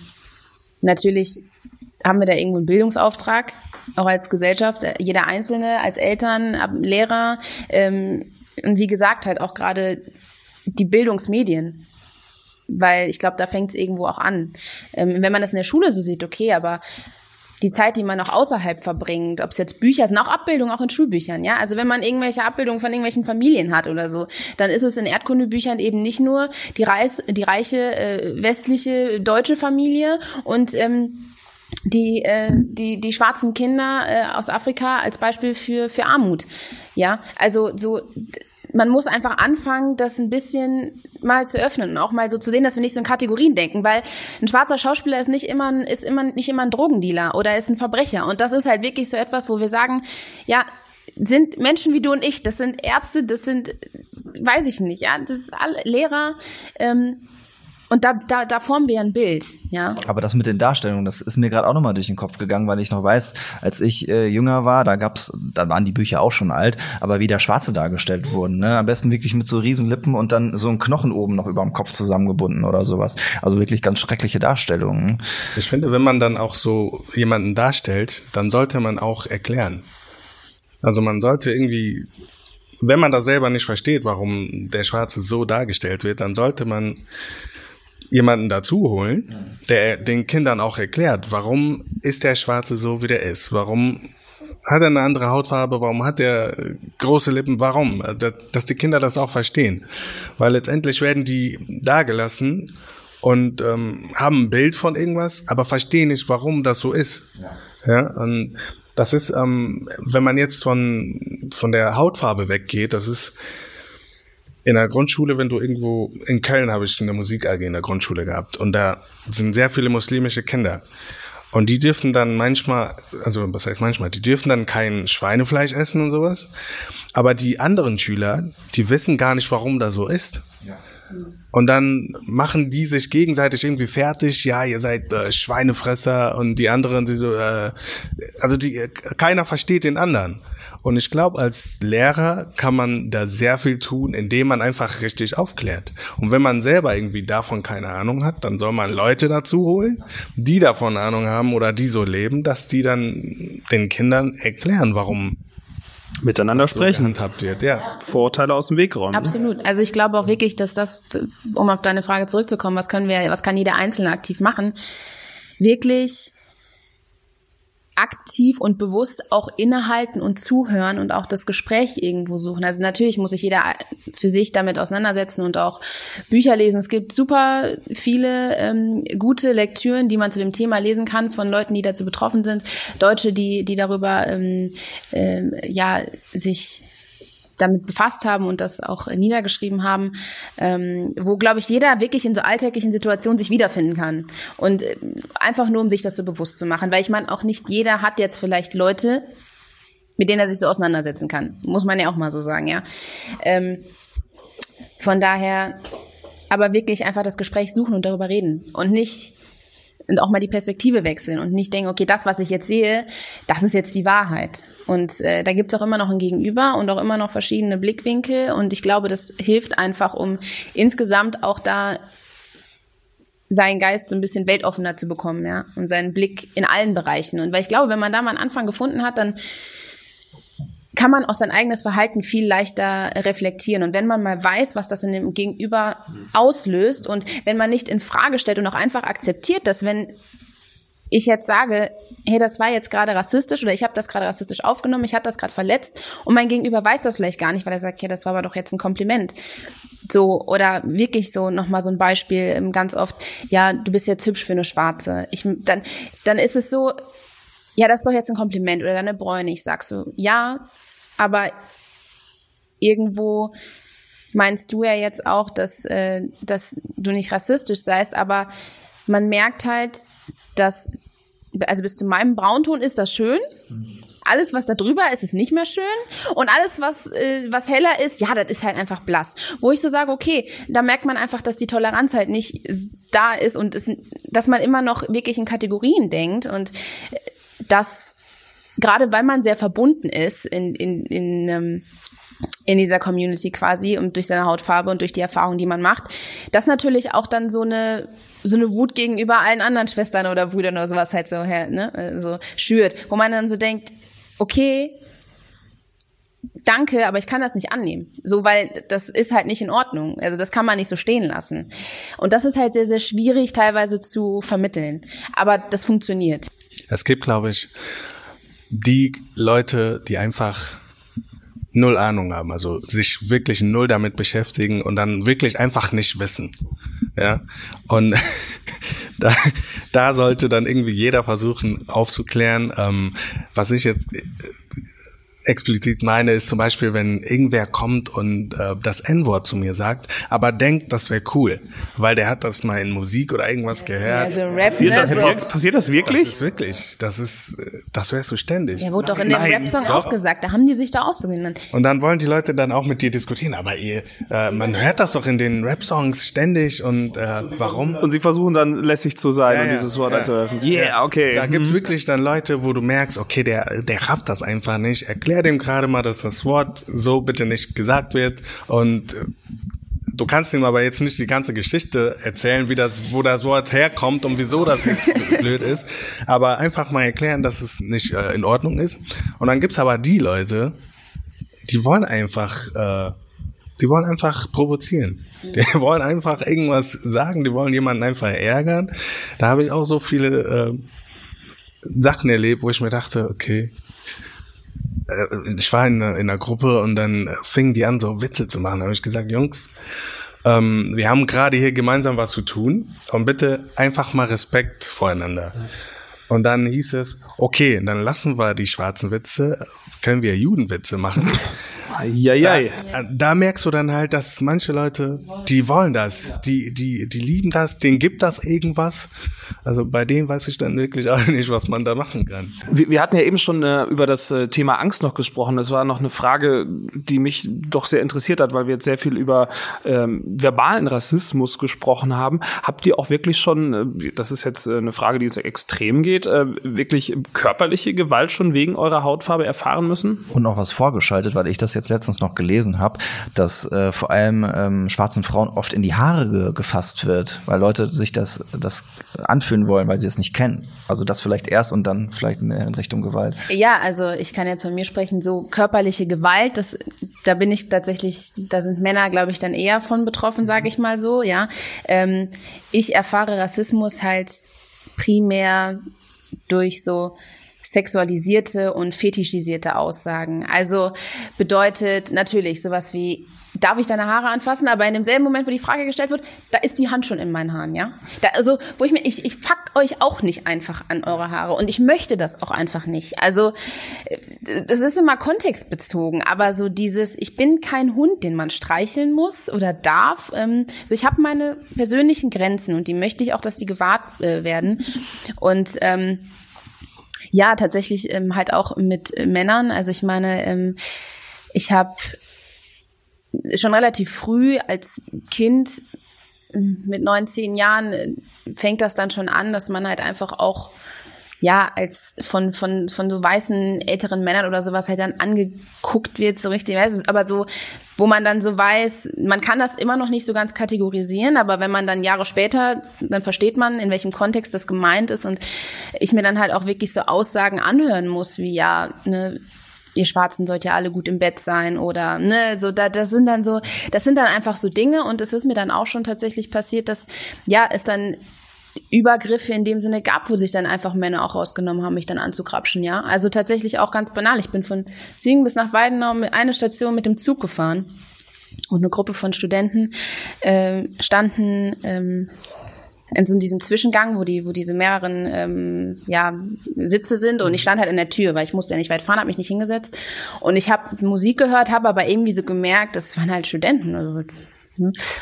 natürlich haben wir da irgendwo einen Bildungsauftrag, auch als Gesellschaft, jeder Einzelne, als Eltern, Lehrer ähm, und wie gesagt halt auch gerade die Bildungsmedien, weil ich glaube, da fängt es irgendwo auch an. Ähm, wenn man das in der Schule so sieht, okay, aber die Zeit, die man noch außerhalb verbringt, ob es jetzt Bücher sind, auch Abbildungen, auch in Schulbüchern, ja. Also wenn man irgendwelche Abbildungen von irgendwelchen Familien hat oder so, dann ist es in Erdkundebüchern eben nicht nur die, Reis, die reiche äh, westliche deutsche Familie und ähm, die, äh, die, die schwarzen Kinder äh, aus Afrika als Beispiel für, für Armut. Ja, also so, man muss einfach anfangen, das ein bisschen mal zu öffnen und auch mal so zu sehen, dass wir nicht so in Kategorien denken, weil ein schwarzer Schauspieler ist nicht immer, ein, ist immer nicht immer ein Drogendealer oder ist ein Verbrecher und das ist halt wirklich so etwas, wo wir sagen, ja, sind Menschen wie du und ich, das sind Ärzte, das sind, weiß ich nicht, ja, das ist alle Lehrer. Ähm, und da, da, da formen wir ein Bild, ja. Aber das mit den Darstellungen, das ist mir gerade auch nochmal durch den Kopf gegangen, weil ich noch weiß, als ich äh, jünger war, da gab's, da waren die Bücher auch schon alt, aber wie der Schwarze dargestellt wurden, ne? Am besten wirklich mit so riesen Lippen und dann so ein Knochen oben noch über dem Kopf zusammengebunden oder sowas. Also wirklich ganz schreckliche Darstellungen. Ich finde, wenn man dann auch so jemanden darstellt, dann sollte man auch erklären. Also man sollte irgendwie, wenn man das selber nicht versteht, warum der Schwarze so dargestellt wird, dann sollte man jemanden dazu holen, der den Kindern auch erklärt, warum ist der Schwarze so, wie der ist, warum hat er eine andere Hautfarbe, warum hat er große Lippen, warum, dass die Kinder das auch verstehen, weil letztendlich werden die dagelassen und ähm, haben ein Bild von irgendwas, aber verstehen nicht, warum das so ist. Ja, ja und das ist, ähm, wenn man jetzt von von der Hautfarbe weggeht, das ist in der Grundschule, wenn du irgendwo in Köln habe ich eine Musik AG in der Grundschule gehabt und da sind sehr viele muslimische Kinder. Und die dürfen dann manchmal, also was heißt manchmal, die dürfen dann kein Schweinefleisch essen und sowas. Aber die anderen Schüler, die wissen gar nicht, warum das so ist. Ja. Und dann machen die sich gegenseitig irgendwie fertig. Ja, ihr seid äh, Schweinefresser und die anderen, die so, äh, also die, keiner versteht den anderen. Und ich glaube, als Lehrer kann man da sehr viel tun, indem man einfach richtig aufklärt. Und wenn man selber irgendwie davon keine Ahnung hat, dann soll man Leute dazu holen, die davon Ahnung haben oder die so leben, dass die dann den Kindern erklären, warum miteinander sprechen. Habt ihr, ja. Vorurteile aus dem Weg räumen. Absolut. Also ich glaube auch wirklich, dass das, um auf deine Frage zurückzukommen, was können wir, was kann jeder Einzelne aktiv machen, wirklich aktiv und bewusst auch innehalten und zuhören und auch das Gespräch irgendwo suchen. Also natürlich muss sich jeder für sich damit auseinandersetzen und auch Bücher lesen. Es gibt super viele ähm, gute Lektüren, die man zu dem Thema lesen kann von Leuten, die dazu betroffen sind, Deutsche, die die darüber ähm, ähm, ja sich damit befasst haben und das auch niedergeschrieben haben, ähm, wo, glaube ich, jeder wirklich in so alltäglichen Situationen sich wiederfinden kann. Und äh, einfach nur, um sich das so bewusst zu machen. Weil ich meine, auch nicht jeder hat jetzt vielleicht Leute, mit denen er sich so auseinandersetzen kann. Muss man ja auch mal so sagen, ja. Ähm, von daher, aber wirklich einfach das Gespräch suchen und darüber reden. Und nicht und auch mal die Perspektive wechseln und nicht denken, okay, das, was ich jetzt sehe, das ist jetzt die Wahrheit. Und äh, da gibt es auch immer noch ein Gegenüber und auch immer noch verschiedene Blickwinkel. Und ich glaube, das hilft einfach, um insgesamt auch da seinen Geist so ein bisschen weltoffener zu bekommen, ja, und seinen Blick in allen Bereichen. Und weil ich glaube, wenn man da mal einen Anfang gefunden hat, dann kann man auch sein eigenes Verhalten viel leichter reflektieren. Und wenn man mal weiß, was das in dem Gegenüber auslöst und wenn man nicht in Frage stellt und auch einfach akzeptiert, dass wenn ich jetzt sage, hey, das war jetzt gerade rassistisch oder ich habe das gerade rassistisch aufgenommen, ich habe das gerade verletzt und mein Gegenüber weiß das vielleicht gar nicht, weil er sagt, ja, das war aber doch jetzt ein Kompliment. So, oder wirklich so, nochmal so ein Beispiel, ähm, ganz oft, ja, du bist jetzt hübsch für eine Schwarze. Ich, dann, dann ist es so, ja, das ist doch jetzt ein Kompliment oder deine Bräune. Ich sag so, ja, aber irgendwo meinst du ja jetzt auch, dass, äh, dass du nicht rassistisch seist, aber man merkt halt, dass, also bis zu meinem Braunton ist das schön. Alles, was da drüber ist, ist nicht mehr schön. Und alles, was, äh, was heller ist, ja, das ist halt einfach blass. Wo ich so sage, okay, da merkt man einfach, dass die Toleranz halt nicht da ist und es, dass man immer noch wirklich in Kategorien denkt und das, gerade weil man sehr verbunden ist in, in, in, ähm, in dieser Community quasi und durch seine Hautfarbe und durch die Erfahrung, die man macht, das natürlich auch dann so eine so eine Wut gegenüber allen anderen Schwestern oder Brüdern oder sowas halt so ne, so schürt, wo man dann so denkt, okay, danke, aber ich kann das nicht annehmen. So, weil das ist halt nicht in Ordnung. Also das kann man nicht so stehen lassen. Und das ist halt sehr, sehr schwierig teilweise zu vermitteln. Aber das funktioniert. Es gibt, glaube ich, die Leute, die einfach null Ahnung haben, also sich wirklich null damit beschäftigen und dann wirklich einfach nicht wissen. Ja. Und da, da sollte dann irgendwie jeder versuchen aufzuklären. Ähm, was ich jetzt explizit meine, ist zum Beispiel, wenn irgendwer kommt und äh, das N-Wort zu mir sagt, aber denkt, das wäre cool, weil der hat das mal in Musik oder irgendwas gehört. Also Rap, Passiert, ne, das, so. passiert das wirklich? Das ist wirklich, das ist, das hörst du ständig. Ja, wurde doch in dem Rap-Song auch gesagt. Da haben die sich da auch so genannt. Und dann wollen die Leute dann auch mit dir diskutieren, aber ihr, äh, man hört das doch in den Rap-Songs ständig und äh, warum? Und sie versuchen dann lässig zu sein Ja, und dieses Wort ja. einzuwerfen. Yeah, okay. Da gibt's wirklich dann Leute, wo du merkst, okay, der, der rafft das einfach nicht. Erklär dem gerade mal, dass das Wort so bitte nicht gesagt wird. Und äh, du kannst ihm aber jetzt nicht die ganze Geschichte erzählen, wie das, wo das Wort herkommt und wieso das jetzt blöd ist. Aber einfach mal erklären, dass es nicht äh, in Ordnung ist. Und dann gibt's aber die Leute, die wollen einfach, äh, die wollen einfach provozieren. Die wollen einfach irgendwas sagen, die wollen jemanden einfach ärgern. Da habe ich auch so viele äh, Sachen erlebt, wo ich mir dachte, okay, ich war in, einer- in einer Gruppe und dann fingen die an, so Witze zu machen. Da habe ich gesagt, Jungs, ähm, wir haben gerade hier gemeinsam was zu tun und bitte einfach mal Respekt voreinander. Und dann hieß es, okay, dann lassen wir die schwarzen Witze, können wir Judenwitze machen. Eieiei. Da, da merkst du dann halt, dass manche Leute, die wollen das, die, die, die lieben das, denen gibt das irgendwas. Also bei denen weiß ich dann wirklich auch nicht, was man da machen kann. Wir, wir hatten ja eben schon äh, über das äh, Thema Angst noch gesprochen. Das war noch eine Frage, die mich doch sehr interessiert hat, weil wir jetzt sehr viel über ähm, verbalen Rassismus gesprochen haben. Habt ihr auch wirklich schon, äh, das ist jetzt äh, eine Frage, die so extrem geht, äh, wirklich körperliche Gewalt schon wegen eurer Hautfarbe erfahren müssen? Und noch was vorgeschaltet, weil ich das jetzt letztens noch gelesen habe, dass äh, vor allem ähm, schwarzen Frauen oft in die Haare ge gefasst wird, weil Leute sich das, das anfühlen wollen, weil sie es nicht kennen. Also das vielleicht erst und dann vielleicht mehr in Richtung Gewalt. Ja, also ich kann jetzt von mir sprechen, so körperliche Gewalt, das, da bin ich tatsächlich, da sind Männer, glaube ich, dann eher von betroffen, sage ich mal so, ja. Ähm, ich erfahre Rassismus halt primär durch so sexualisierte und fetischisierte Aussagen. Also bedeutet natürlich sowas wie Darf ich deine Haare anfassen? Aber in demselben Moment, wo die Frage gestellt wird, da ist die Hand schon in meinen Haaren, ja? Da, also, wo ich mir, ich, ich pack euch auch nicht einfach an eure Haare und ich möchte das auch einfach nicht. Also, äh, das ist immer kontextbezogen, aber so dieses, ich bin kein Hund, den man streicheln muss oder darf. Ähm, so, ich habe meine persönlichen Grenzen und die möchte ich auch, dass die gewahrt äh, werden. Und ähm, ja, tatsächlich ähm, halt auch mit äh, Männern. Also ich meine, ähm, ich habe schon relativ früh als Kind ähm, mit neun, zehn Jahren äh, fängt das dann schon an, dass man halt einfach auch ja, als von, von, von so weißen älteren Männern oder sowas halt dann angeguckt wird, so richtig, weiß aber so, wo man dann so weiß, man kann das immer noch nicht so ganz kategorisieren, aber wenn man dann Jahre später, dann versteht man, in welchem Kontext das gemeint ist und ich mir dann halt auch wirklich so Aussagen anhören muss, wie ja, ne, ihr Schwarzen sollt ja alle gut im Bett sein oder ne, so da das sind dann so, das sind dann einfach so Dinge und es ist mir dann auch schon tatsächlich passiert, dass ja, es dann Übergriffe in dem Sinne gab, wo sich dann einfach Männer auch rausgenommen haben, mich dann anzukrapschen, ja. Also tatsächlich auch ganz banal. Ich bin von Siegen bis nach Weidenau eine Station mit dem Zug gefahren und eine Gruppe von Studenten äh, standen ähm, in so diesem Zwischengang, wo die, wo diese mehreren ähm, ja, Sitze sind und ich stand halt in der Tür, weil ich musste ja nicht weit fahren, habe mich nicht hingesetzt und ich habe Musik gehört, habe aber irgendwie so gemerkt, das waren halt Studenten, also?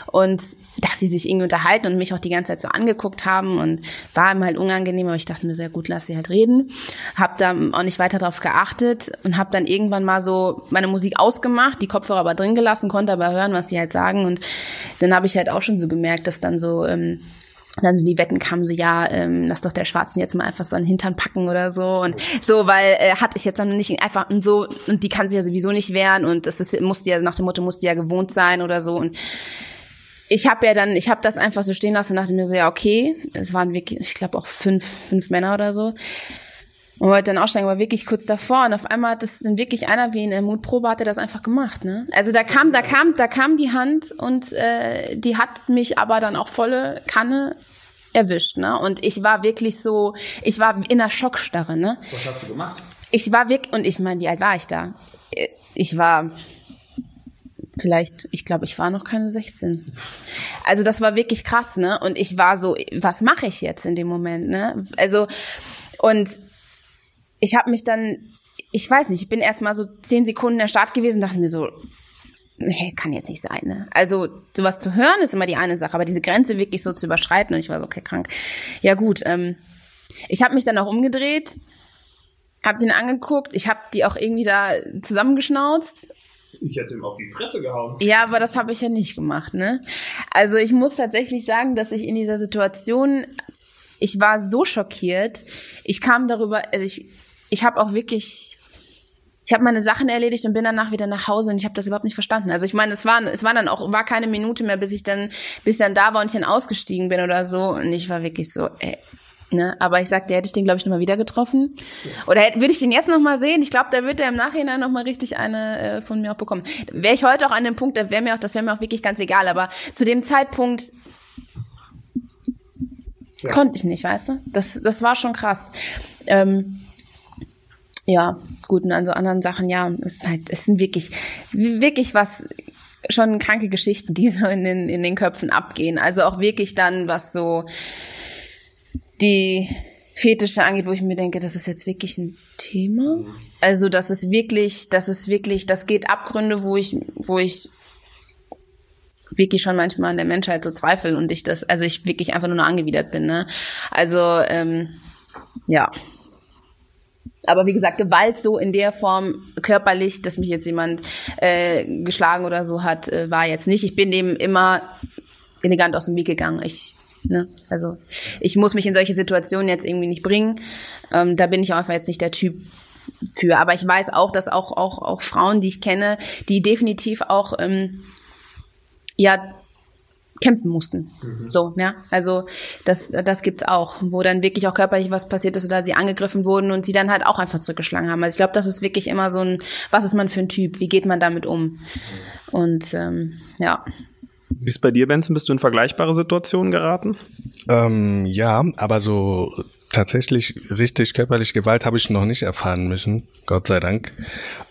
Und dass sie sich irgendwie unterhalten und mich auch die ganze Zeit so angeguckt haben und war ihm halt unangenehm, aber ich dachte mir sehr gut, lass sie halt reden, habe da auch nicht weiter drauf geachtet und habe dann irgendwann mal so meine Musik ausgemacht, die Kopfhörer aber drin gelassen, konnte aber hören, was die halt sagen und dann habe ich halt auch schon so gemerkt, dass dann so ähm, dann sind die Wetten kamen so, ja, ähm, lass doch der Schwarzen jetzt mal einfach so einen Hintern packen oder so. Und so, weil äh, hatte ich jetzt dann nicht einfach und so und die kann sie ja sowieso nicht wehren. Und das ist musste ja nach dem Motto musste ja gewohnt sein oder so. Und ich habe ja dann, ich habe das einfach so stehen lassen und dachte mir so, ja okay, es waren wirklich, ich glaube auch fünf, fünf Männer oder so und wollte dann aussteigen, aber wirklich kurz davor und auf einmal hat das dann wirklich einer wie in der Mutprobe hat er das einfach gemacht, ne? Also da kam, da kam, da kam die Hand und äh, die hat mich aber dann auch volle Kanne erwischt, ne? Und ich war wirklich so, ich war in einer Schockstarre, ne? Was hast du gemacht? Ich war wirklich, und ich meine, wie alt war ich da? Ich war vielleicht, ich glaube, ich war noch keine 16. Also das war wirklich krass, ne? Und ich war so, was mache ich jetzt in dem Moment, ne? Also und ich habe mich dann ich weiß nicht, ich bin erst mal so zehn Sekunden in der Start gewesen, dachte mir so, nee, kann jetzt nicht sein. Ne? Also sowas zu hören ist immer die eine Sache, aber diese Grenze wirklich so zu überschreiten und ich war so, okay, krank. Ja gut, ähm, ich habe mich dann auch umgedreht, habe den angeguckt, ich habe die auch irgendwie da zusammengeschnauzt. Ich hätte ihm auf die Fresse gehauen. Ja, aber das habe ich ja nicht gemacht, ne? Also ich muss tatsächlich sagen, dass ich in dieser Situation, ich war so schockiert. Ich kam darüber, also ich, ich habe auch wirklich ich habe meine Sachen erledigt und bin danach wieder nach Hause und ich habe das überhaupt nicht verstanden. Also ich meine, es war es war dann auch war keine Minute mehr, bis ich dann bis ich dann da war und ich dann ausgestiegen bin oder so und ich war wirklich so, ey, Ne, aber ich sagte, hätte ich den, glaube ich, nochmal wieder getroffen. Oder hätte, würde ich den jetzt nochmal sehen? Ich glaube, da wird er im Nachhinein nochmal richtig eine äh, von mir auch bekommen. Wäre ich heute auch an dem Punkt, da wäre mir auch, das wäre mir auch wirklich ganz egal. Aber zu dem Zeitpunkt ja. konnte ich nicht, weißt du? Das, das war schon krass. Ähm, ja, gut, und an so anderen Sachen, ja, es ist halt, es sind wirklich, wirklich was, schon kranke Geschichten, die so in den, in den Köpfen abgehen. Also auch wirklich dann, was so die Fetische angeht, wo ich mir denke, das ist jetzt wirklich ein Thema. Also das ist wirklich, das ist wirklich, das geht Abgründe, wo ich, wo ich wirklich schon manchmal an der Menschheit so zweifle und ich das, also ich wirklich einfach nur noch angewidert bin. Ne? Also ähm, ja. Aber wie gesagt, Gewalt so in der Form körperlich, dass mich jetzt jemand äh, geschlagen oder so hat, äh, war jetzt nicht. Ich bin dem immer elegant aus dem Weg gegangen. Ich, ne, also ich muss mich in solche Situationen jetzt irgendwie nicht bringen. Ähm, da bin ich einfach jetzt nicht der Typ für. Aber ich weiß auch, dass auch auch auch Frauen, die ich kenne, die definitiv auch ähm, ja kämpfen mussten. Mhm. So, ja. Also das, das gibt's auch, wo dann wirklich auch körperlich was passiert ist oder sie angegriffen wurden und sie dann halt auch einfach zurückgeschlagen haben. Also ich glaube, das ist wirklich immer so ein, was ist man für ein Typ? Wie geht man damit um? Und ähm, ja. Wie ist bei dir, Benson? Bist du in vergleichbare Situationen geraten? Ähm, ja, aber so tatsächlich richtig körperliche Gewalt habe ich noch nicht erfahren müssen, Gott sei Dank.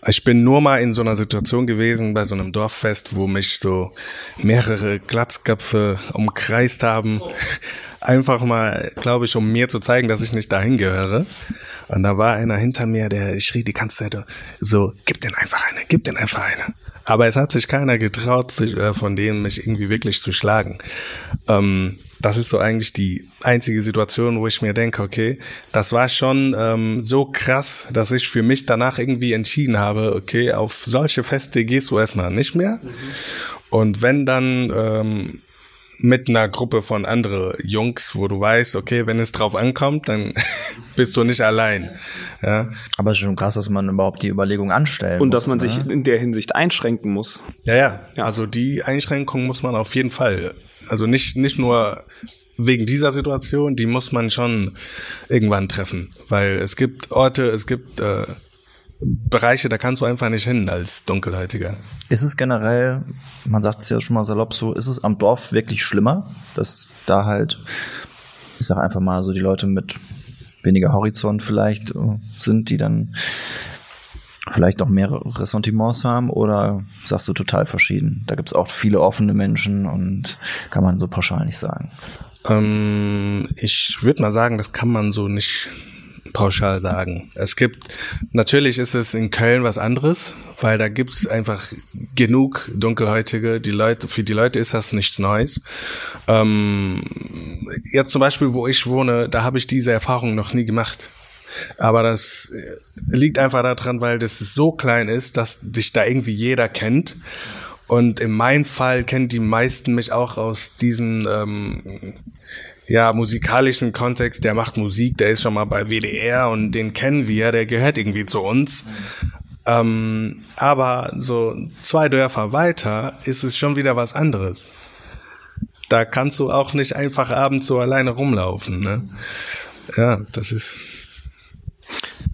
Ich bin nur mal in so einer Situation gewesen bei so einem Dorffest, wo mich so mehrere Glatzköpfe umkreist haben. Einfach mal, glaube ich, um mir zu zeigen, dass ich nicht dahin gehöre. Und da war einer hinter mir, der schrie die ganze Zeit so, gib den einfach eine, gib den einfach eine. Aber es hat sich keiner getraut, sich, äh, von denen mich irgendwie wirklich zu schlagen. Ähm, das ist so eigentlich die einzige Situation, wo ich mir denke, okay, das war schon ähm, so krass, dass ich für mich danach irgendwie entschieden habe, okay, auf solche Feste gehst du erstmal nicht mehr. Mhm. Und wenn dann ähm, mit einer Gruppe von andere Jungs, wo du weißt, okay, wenn es drauf ankommt, dann bist du nicht allein. Ja. Aber es ist schon krass, dass man überhaupt die Überlegung anstellen Und muss, dass man ne? sich in der Hinsicht einschränken muss. Ja, ja, ja. Also die Einschränkung muss man auf jeden Fall. Also nicht, nicht nur wegen dieser Situation, die muss man schon irgendwann treffen. Weil es gibt Orte, es gibt äh, Bereiche, da kannst du einfach nicht hin als Dunkelhäutiger. Ist es generell, man sagt es ja schon mal salopp so, ist es am Dorf wirklich schlimmer, dass da halt, ich sag einfach mal so, die Leute mit weniger Horizont vielleicht äh, sind, die dann vielleicht auch mehr Ressentiments haben oder sagst du total verschieden? Da gibt's auch viele offene Menschen und kann man so pauschal nicht sagen. Ähm, ich würde mal sagen, das kann man so nicht pauschal sagen. Es gibt, natürlich ist es in Köln was anderes, weil da gibt's einfach genug Dunkelhäutige. Die Leute, für die Leute ist das nichts Neues. Ähm, jetzt zum Beispiel, wo ich wohne, da habe ich diese Erfahrung noch nie gemacht. Aber das liegt einfach daran, weil das so klein ist, dass dich da irgendwie jeder kennt. Und in meinem Fall kennen die meisten mich auch aus diesen ähm, ja, musikalischen Kontext, der macht Musik, der ist schon mal bei WDR und den kennen wir, der gehört irgendwie zu uns. Ähm, aber so zwei Dörfer weiter ist es schon wieder was anderes. Da kannst du auch nicht einfach abends so alleine rumlaufen. Ne? Ja, das ist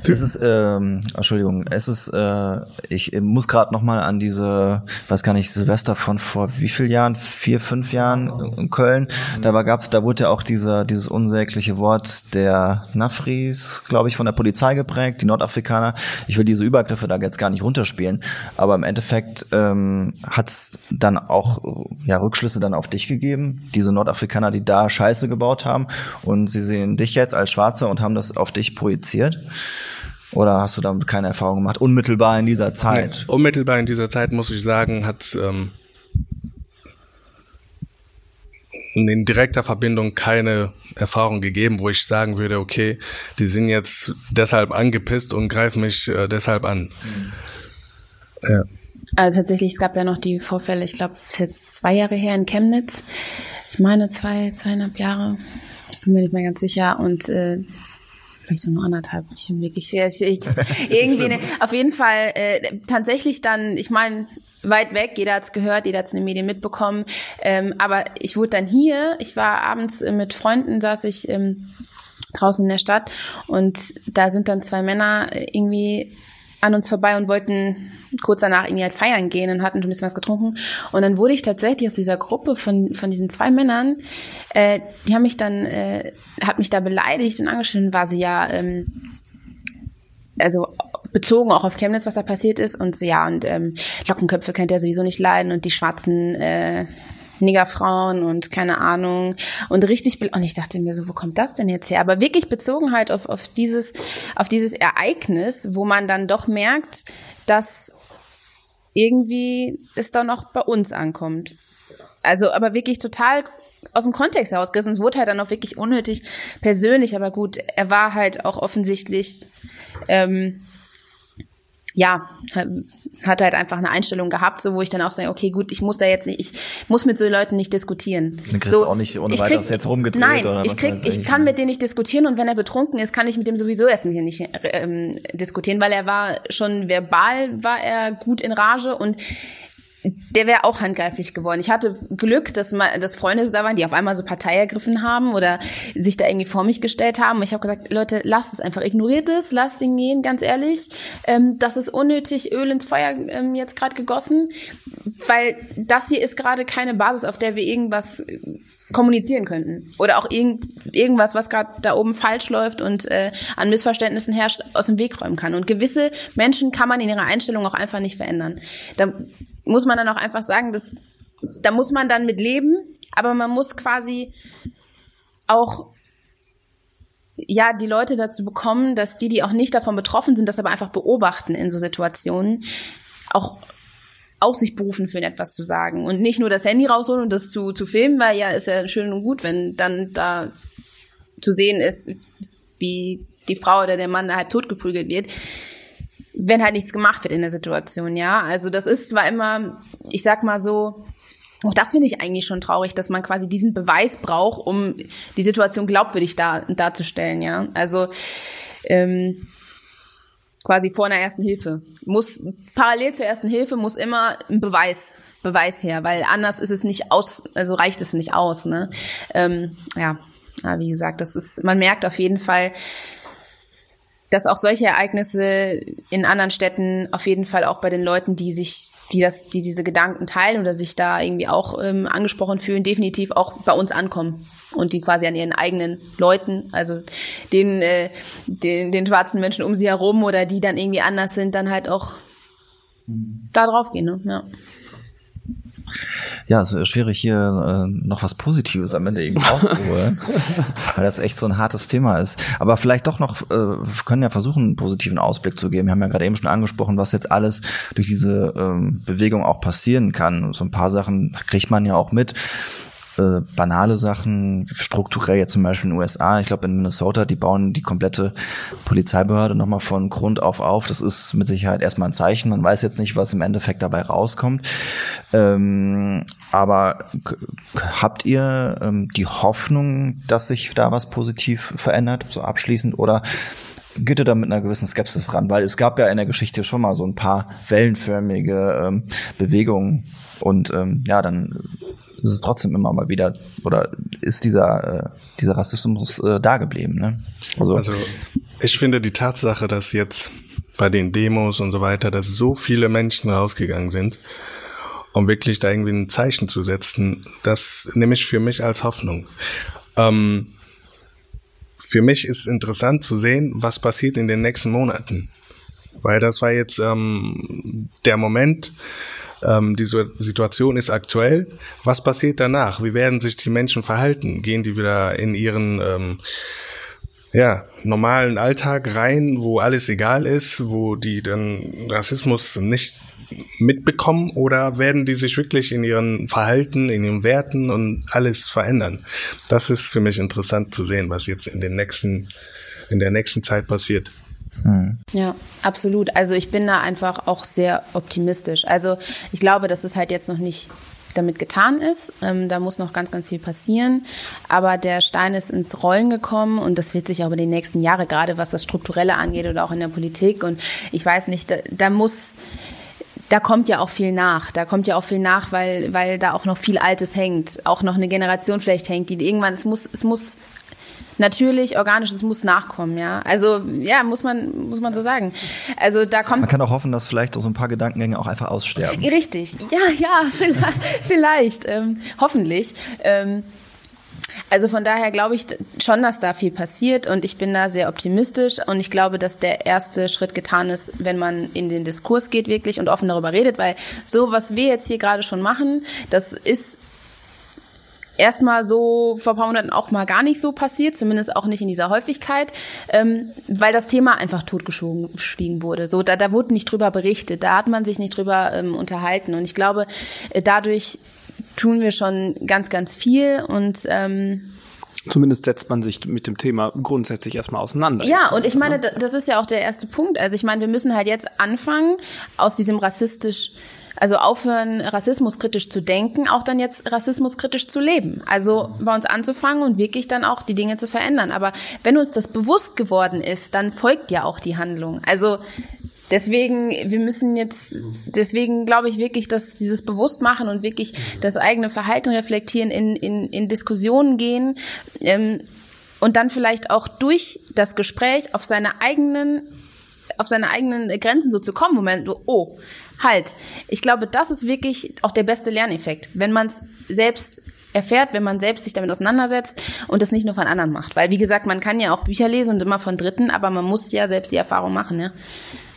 es ist, ähm, Entschuldigung, es ist, äh, ich muss gerade noch mal an diese, weiß gar nicht, Silvester von vor wie vielen Jahren, vier, fünf Jahren in Köln. Da war, gab's, da wurde ja auch dieser, dieses unsägliche Wort der Nafris, glaube ich, von der Polizei geprägt, die Nordafrikaner. Ich will diese Übergriffe da jetzt gar nicht runterspielen, aber im Endeffekt ähm, hat's dann auch ja Rückschlüsse dann auf dich gegeben, diese Nordafrikaner, die da Scheiße gebaut haben und sie sehen dich jetzt als Schwarzer und haben das auf dich projiziert. Oder hast du damit keine Erfahrung gemacht? Unmittelbar in dieser Zeit? Nee, unmittelbar in dieser Zeit, muss ich sagen, hat ähm, in direkter Verbindung keine Erfahrung gegeben, wo ich sagen würde, okay, die sind jetzt deshalb angepisst und greifen mich äh, deshalb an. Mhm. Ja. Also tatsächlich, es gab ja noch die Vorfälle, ich glaube, es ist jetzt zwei Jahre her in Chemnitz. Ich meine zwei, zweieinhalb Jahre. Ich bin mir nicht mehr ganz sicher. Und äh, vielleicht nur anderthalb. Ich bin wirklich sehr, ich, irgendwie, ne, auf jeden Fall äh, tatsächlich dann, ich meine, weit weg, jeder hat's gehört, jeder hat's in den Medien mitbekommen. Ähm, aber ich wurde dann hier, ich war abends äh, mit Freunden, saß ich ähm, draußen in der Stadt und da sind dann zwei Männer äh, irgendwie an uns vorbei und wollten kurz danach irgendwie halt feiern gehen und hatten ein bisschen was getrunken. Und dann wurde ich tatsächlich aus dieser Gruppe von, von diesen zwei Männern, äh, die haben mich dann, äh, hat mich da beleidigt und angeschrieben, war sie ja, ähm, also bezogen auch auf Chemnitz, was da passiert ist. Und so, ja, und ähm, Lockenköpfe kennt er sowieso nicht leiden und die schwarzen äh, Niggerfrauen und keine Ahnung. Und richtig und ich dachte mir so wo kommt das denn jetzt her? Aber wirklich bezogen halt auf, auf dieses auf dieses Ereignis wo man dann doch merkt dass irgendwie es dann auch bei uns ankommt. Also aber wirklich total aus dem Kontext herausgerissen. Es wurde halt dann auch wirklich unnötig persönlich. Aber gut er war halt auch offensichtlich ähm, ja, hat halt einfach eine Einstellung gehabt, so wo ich dann auch sage, okay, gut, ich muss da jetzt nicht, ich muss mit so Leuten nicht diskutieren. Dann kriegst so, du auch nicht ohne weiteres jetzt rumgedreht nein, oder ich was krieg, weiß ich kann mit dem nicht diskutieren und wenn er betrunken ist, kann ich mit dem sowieso erst hier nicht ähm, diskutieren, weil er war schon verbal, war er gut in Rage und der wäre auch handgreiflich geworden. Ich hatte Glück, dass, mal, dass Freunde so da waren, die auf einmal so Partei ergriffen haben oder sich da irgendwie vor mich gestellt haben. Ich habe gesagt, Leute, lasst es einfach, ignoriert es, lasst ihn gehen, ganz ehrlich. Ähm, das ist unnötig Öl ins Feuer ähm, jetzt gerade gegossen, weil das hier ist gerade keine Basis, auf der wir irgendwas kommunizieren könnten oder auch irgend, irgendwas, was gerade da oben falsch läuft und äh, an Missverständnissen herrscht, aus dem Weg räumen kann. Und gewisse Menschen kann man in ihrer Einstellung auch einfach nicht verändern. Da muss man dann auch einfach sagen, dass, da muss man dann mit leben, aber man muss quasi auch ja, die Leute dazu bekommen, dass die, die auch nicht davon betroffen sind, das aber einfach beobachten in so Situationen, auch auf sich berufen fühlen, etwas zu sagen. Und nicht nur das Handy rausholen und das zu, zu filmen, weil ja, ist ja schön und gut, wenn dann da zu sehen ist, wie die Frau oder der Mann da halt totgeprügelt wird wenn halt nichts gemacht wird in der Situation, ja. Also das ist zwar immer, ich sag mal so, auch das finde ich eigentlich schon traurig, dass man quasi diesen Beweis braucht, um die Situation glaubwürdig dar, darzustellen, ja. Also ähm, quasi vor einer ersten Hilfe. Muss parallel zur ersten Hilfe muss immer ein Beweis Beweis her, weil anders ist es nicht aus, also reicht es nicht aus, ne? Ähm, ja, ja, wie gesagt, das ist, man merkt auf jeden Fall, dass auch solche Ereignisse in anderen Städten auf jeden Fall auch bei den Leuten, die sich, die das, die diese Gedanken teilen oder sich da irgendwie auch ähm, angesprochen fühlen, definitiv auch bei uns ankommen und die quasi an ihren eigenen Leuten, also den, äh, den, den schwarzen Menschen um sie herum oder die dann irgendwie anders sind, dann halt auch da drauf gehen. Ne? Ja ja, es ist schwierig hier äh, noch was Positives am Ende irgendwie rauszuholen, weil das echt so ein hartes Thema ist. Aber vielleicht doch noch, äh, können ja versuchen, einen positiven Ausblick zu geben. Wir haben ja gerade eben schon angesprochen, was jetzt alles durch diese ähm, Bewegung auch passieren kann. So ein paar Sachen kriegt man ja auch mit äh, banale Sachen, strukturell jetzt zum Beispiel in den USA, ich glaube in Minnesota, die bauen die komplette Polizeibehörde nochmal von Grund auf auf. Das ist mit Sicherheit erstmal ein Zeichen. Man weiß jetzt nicht, was im Endeffekt dabei rauskommt. Ähm, aber habt ihr ähm, die Hoffnung, dass sich da was positiv verändert, so abschließend, oder geht ihr da mit einer gewissen Skepsis ran? Weil es gab ja in der Geschichte schon mal so ein paar wellenförmige ähm, Bewegungen und ähm, ja, dann ist es trotzdem immer mal wieder oder ist dieser, äh, dieser Rassismus äh, da geblieben. Ne? Also, also ich finde die Tatsache, dass jetzt bei den Demos und so weiter, dass so viele Menschen rausgegangen sind, um wirklich da irgendwie ein Zeichen zu setzen, das nehme ich für mich als Hoffnung. Ähm, für mich ist interessant zu sehen, was passiert in den nächsten Monaten. Weil das war jetzt ähm, der Moment, ähm, die Situation ist aktuell. Was passiert danach? Wie werden sich die Menschen verhalten? Gehen die wieder in ihren ähm, ja, normalen Alltag rein, wo alles egal ist, wo die dann Rassismus nicht mitbekommen oder werden die sich wirklich in ihren Verhalten, in ihren Werten und alles verändern? Das ist für mich interessant zu sehen, was jetzt in den nächsten, in der nächsten Zeit passiert. Ja, absolut. Also ich bin da einfach auch sehr optimistisch. Also ich glaube, dass es halt jetzt noch nicht damit getan ist. Ähm, da muss noch ganz, ganz viel passieren. Aber der Stein ist ins Rollen gekommen und das wird sich auch über die nächsten Jahre, gerade was das Strukturelle angeht oder auch in der Politik. Und ich weiß nicht, da, da muss da kommt ja auch viel nach. Da kommt ja auch viel nach, weil, weil da auch noch viel Altes hängt. Auch noch eine Generation vielleicht hängt, die irgendwann, es muss, es muss natürlich organisch, es muss nachkommen, ja. Also ja, muss man muss man so sagen. Also da kommt man kann auch hoffen, dass vielleicht auch so ein paar Gedankengänge auch einfach aussterben. Richtig, ja, ja, vielleicht, vielleicht ähm, hoffentlich. Ähm, also von daher glaube ich schon, dass da viel passiert und ich bin da sehr optimistisch und ich glaube, dass der erste Schritt getan ist, wenn man in den Diskurs geht wirklich und offen darüber redet, weil so, was wir jetzt hier gerade schon machen, das ist erstmal so vor ein paar Monaten auch mal gar nicht so passiert, zumindest auch nicht in dieser Häufigkeit, ähm, weil das Thema einfach totgeschwiegen wurde. So, da, da wurde nicht drüber berichtet, da hat man sich nicht drüber ähm, unterhalten. Und ich glaube, äh, dadurch tun wir schon ganz, ganz viel und ähm, Zumindest setzt man sich mit dem Thema grundsätzlich erstmal auseinander. Ja, und ich meine, das ist ja auch der erste Punkt. Also ich meine, wir müssen halt jetzt anfangen, aus diesem rassistisch also aufhören, rassismuskritisch zu denken, auch dann jetzt rassismuskritisch zu leben. Also bei uns anzufangen und wirklich dann auch die Dinge zu verändern. Aber wenn uns das bewusst geworden ist, dann folgt ja auch die Handlung. Also Deswegen, wir müssen jetzt, deswegen glaube ich wirklich, dass dieses Bewusstmachen und wirklich das eigene Verhalten reflektieren, in, in, in Diskussionen gehen ähm, und dann vielleicht auch durch das Gespräch auf seine eigenen, auf seine eigenen Grenzen so zu kommen, wo man oh, halt. Ich glaube, das ist wirklich auch der beste Lerneffekt, wenn man es selbst erfährt, wenn man selbst sich damit auseinandersetzt und das nicht nur von anderen macht. Weil, wie gesagt, man kann ja auch Bücher lesen und immer von Dritten, aber man muss ja selbst die Erfahrung machen, ja.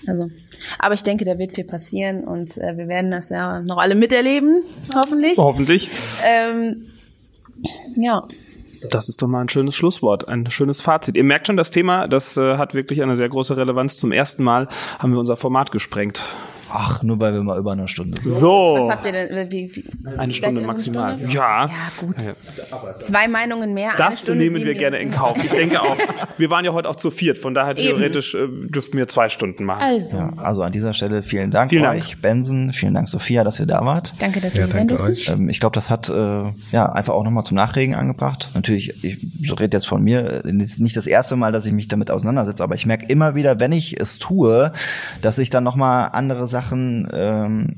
Also, aber ich denke, da wird viel passieren und äh, wir werden das ja noch alle miterleben, hoffentlich. Hoffentlich. Ähm, ja. Das ist doch mal ein schönes Schlusswort, ein schönes Fazit. Ihr merkt schon, das Thema, das äh, hat wirklich eine sehr große Relevanz. Zum ersten Mal haben wir unser Format gesprengt. Ach, nur weil wir mal über eine Stunde sind. So. Was habt ihr denn? Wie, wie, Eine Stunde maximal. Stunde? Ja. Ja, gut. Zwei Meinungen mehr. eine Das Stunde, nehmen wir gerne in. Kauf. Ich denke auch. Wir waren ja heute auch zu viert, von daher Eben. theoretisch äh, dürften wir zwei Stunden machen. Also, Ja, also an dieser Stelle vielen Dank Vielen euch, Benson, vielen Dank Sophia, dass ihr da wart. danke, dass Ja, ihr danke euch. Ähm, ich glaube, das hat äh, ja einfach auch nochmal zum Nachregen angebracht. Natürlich, ich rede jetzt von mir, äh, ist nicht das erste Mal, dass ich mich damit auseinandersetze, aber ich merke immer wieder, wenn ich es tue, dass ich dann nochmal andere Sachen, ähm,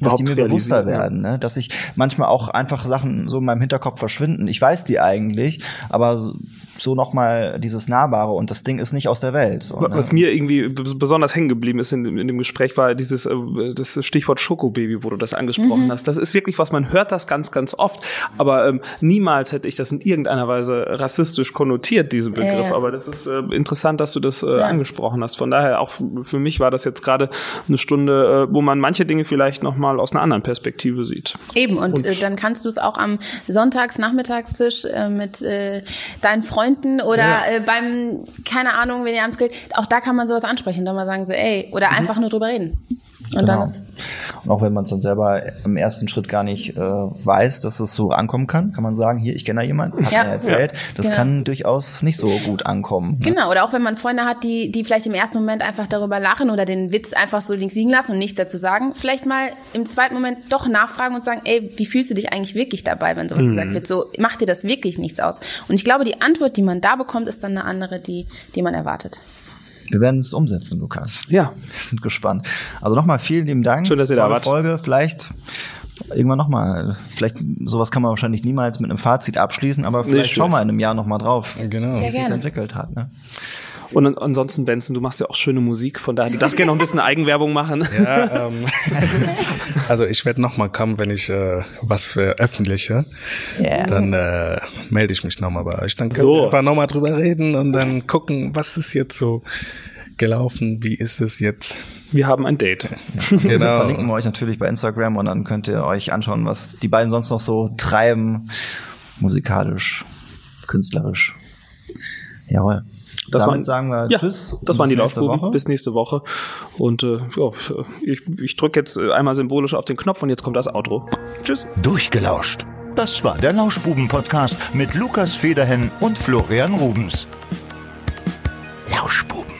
dass die mir bewusster werden, ne? dass ich manchmal auch einfach Sachen so in meinem Hinterkopf verschwinden. Ich weiß die eigentlich, aber so nochmal dieses Nahbare und das Ding ist nicht aus der Welt. So, ne? Was mir irgendwie besonders hängen geblieben ist in, in dem Gespräch, war dieses äh, das Stichwort Schokobaby, wo du das angesprochen hast. Das ist wirklich was, man hört das ganz, ganz oft, aber ähm, niemals hätte ich das in irgendeiner Weise rassistisch konnotiert, diesen Begriff. Ja, ja. Aber das ist äh, interessant, dass du das äh, angesprochen hast. Von daher, auch für mich war das jetzt gerade eine Stunde, äh, wo man manche Dinge vielleicht nochmal aus einer anderen Perspektive sieht. Eben, und, äh, dann kannst du es auch am Sonntags-Nachmittagstisch äh, mit äh, deinen Freunden oder Ja. äh, beim, keine Ahnung, wenn ihr abends geht, auch da kann man sowas ansprechen, dann mal sagen so, ey, oder einfach nur drüber reden. Und dann Genau. ist, Und auch wenn man es dann selber im ersten Schritt gar nicht äh, weiß, dass es so ankommen kann, kann man sagen, hier, ich kenne da jemanden, hat Ja. mir erzählt. Das Genau. kann durchaus nicht so gut ankommen. ne? genau, oder auch wenn man Freunde hat, die, die vielleicht im ersten Moment einfach darüber lachen oder den Witz einfach so links liegen lassen und nichts dazu sagen, vielleicht mal im zweiten Moment doch nachfragen und sagen, ey, wie fühlst du dich eigentlich wirklich dabei, wenn sowas gesagt wird? So, macht dir das wirklich nichts aus? Und ich glaube, die Antwort, die man da bekommt, ist dann eine andere, die, die man erwartet. Wir werden es umsetzen, Lukas. Ja. Wir sind gespannt. Also nochmal vielen lieben Dank. Schön, dass ihr da wart. Folge. Vielleicht irgendwann nochmal. Vielleicht sowas kann man wahrscheinlich niemals mit einem Fazit abschließen, aber vielleicht schlecht. schauen wir in einem Jahr nochmal drauf, Genau. Wie es sich entwickelt hat. Ne? Und an- ansonsten, Benson, du machst ja auch schöne Musik, von daher, du darfst gerne noch ein bisschen Eigenwerbung machen. Ja, ähm, also ich werde noch mal kommen, wenn ich äh, was veröffentliche. Ja. Dann äh, melde ich mich noch mal bei euch. Dann können So. wir einfach noch mal drüber reden und dann gucken, was ist jetzt so gelaufen, wie ist es jetzt. Wir haben ein Date. Genau. Genau. verlinken wir euch natürlich bei Instagram und dann könnt ihr euch anschauen, was die beiden sonst noch so treiben, musikalisch, künstlerisch. Jawohl. Das Damit waren- sagen wir Ja, Tschüss. Das waren die. Woche. Bis nächste Woche. Und äh, ja, ich, ich drücke jetzt äh, einmal symbolisch auf den Knopf und jetzt kommt das Outro. Tschüss. Durchgelauscht. Das war der Lauschbuben-Podcast mit Lukas Federhen und Florian Rubens. Lauschbuben.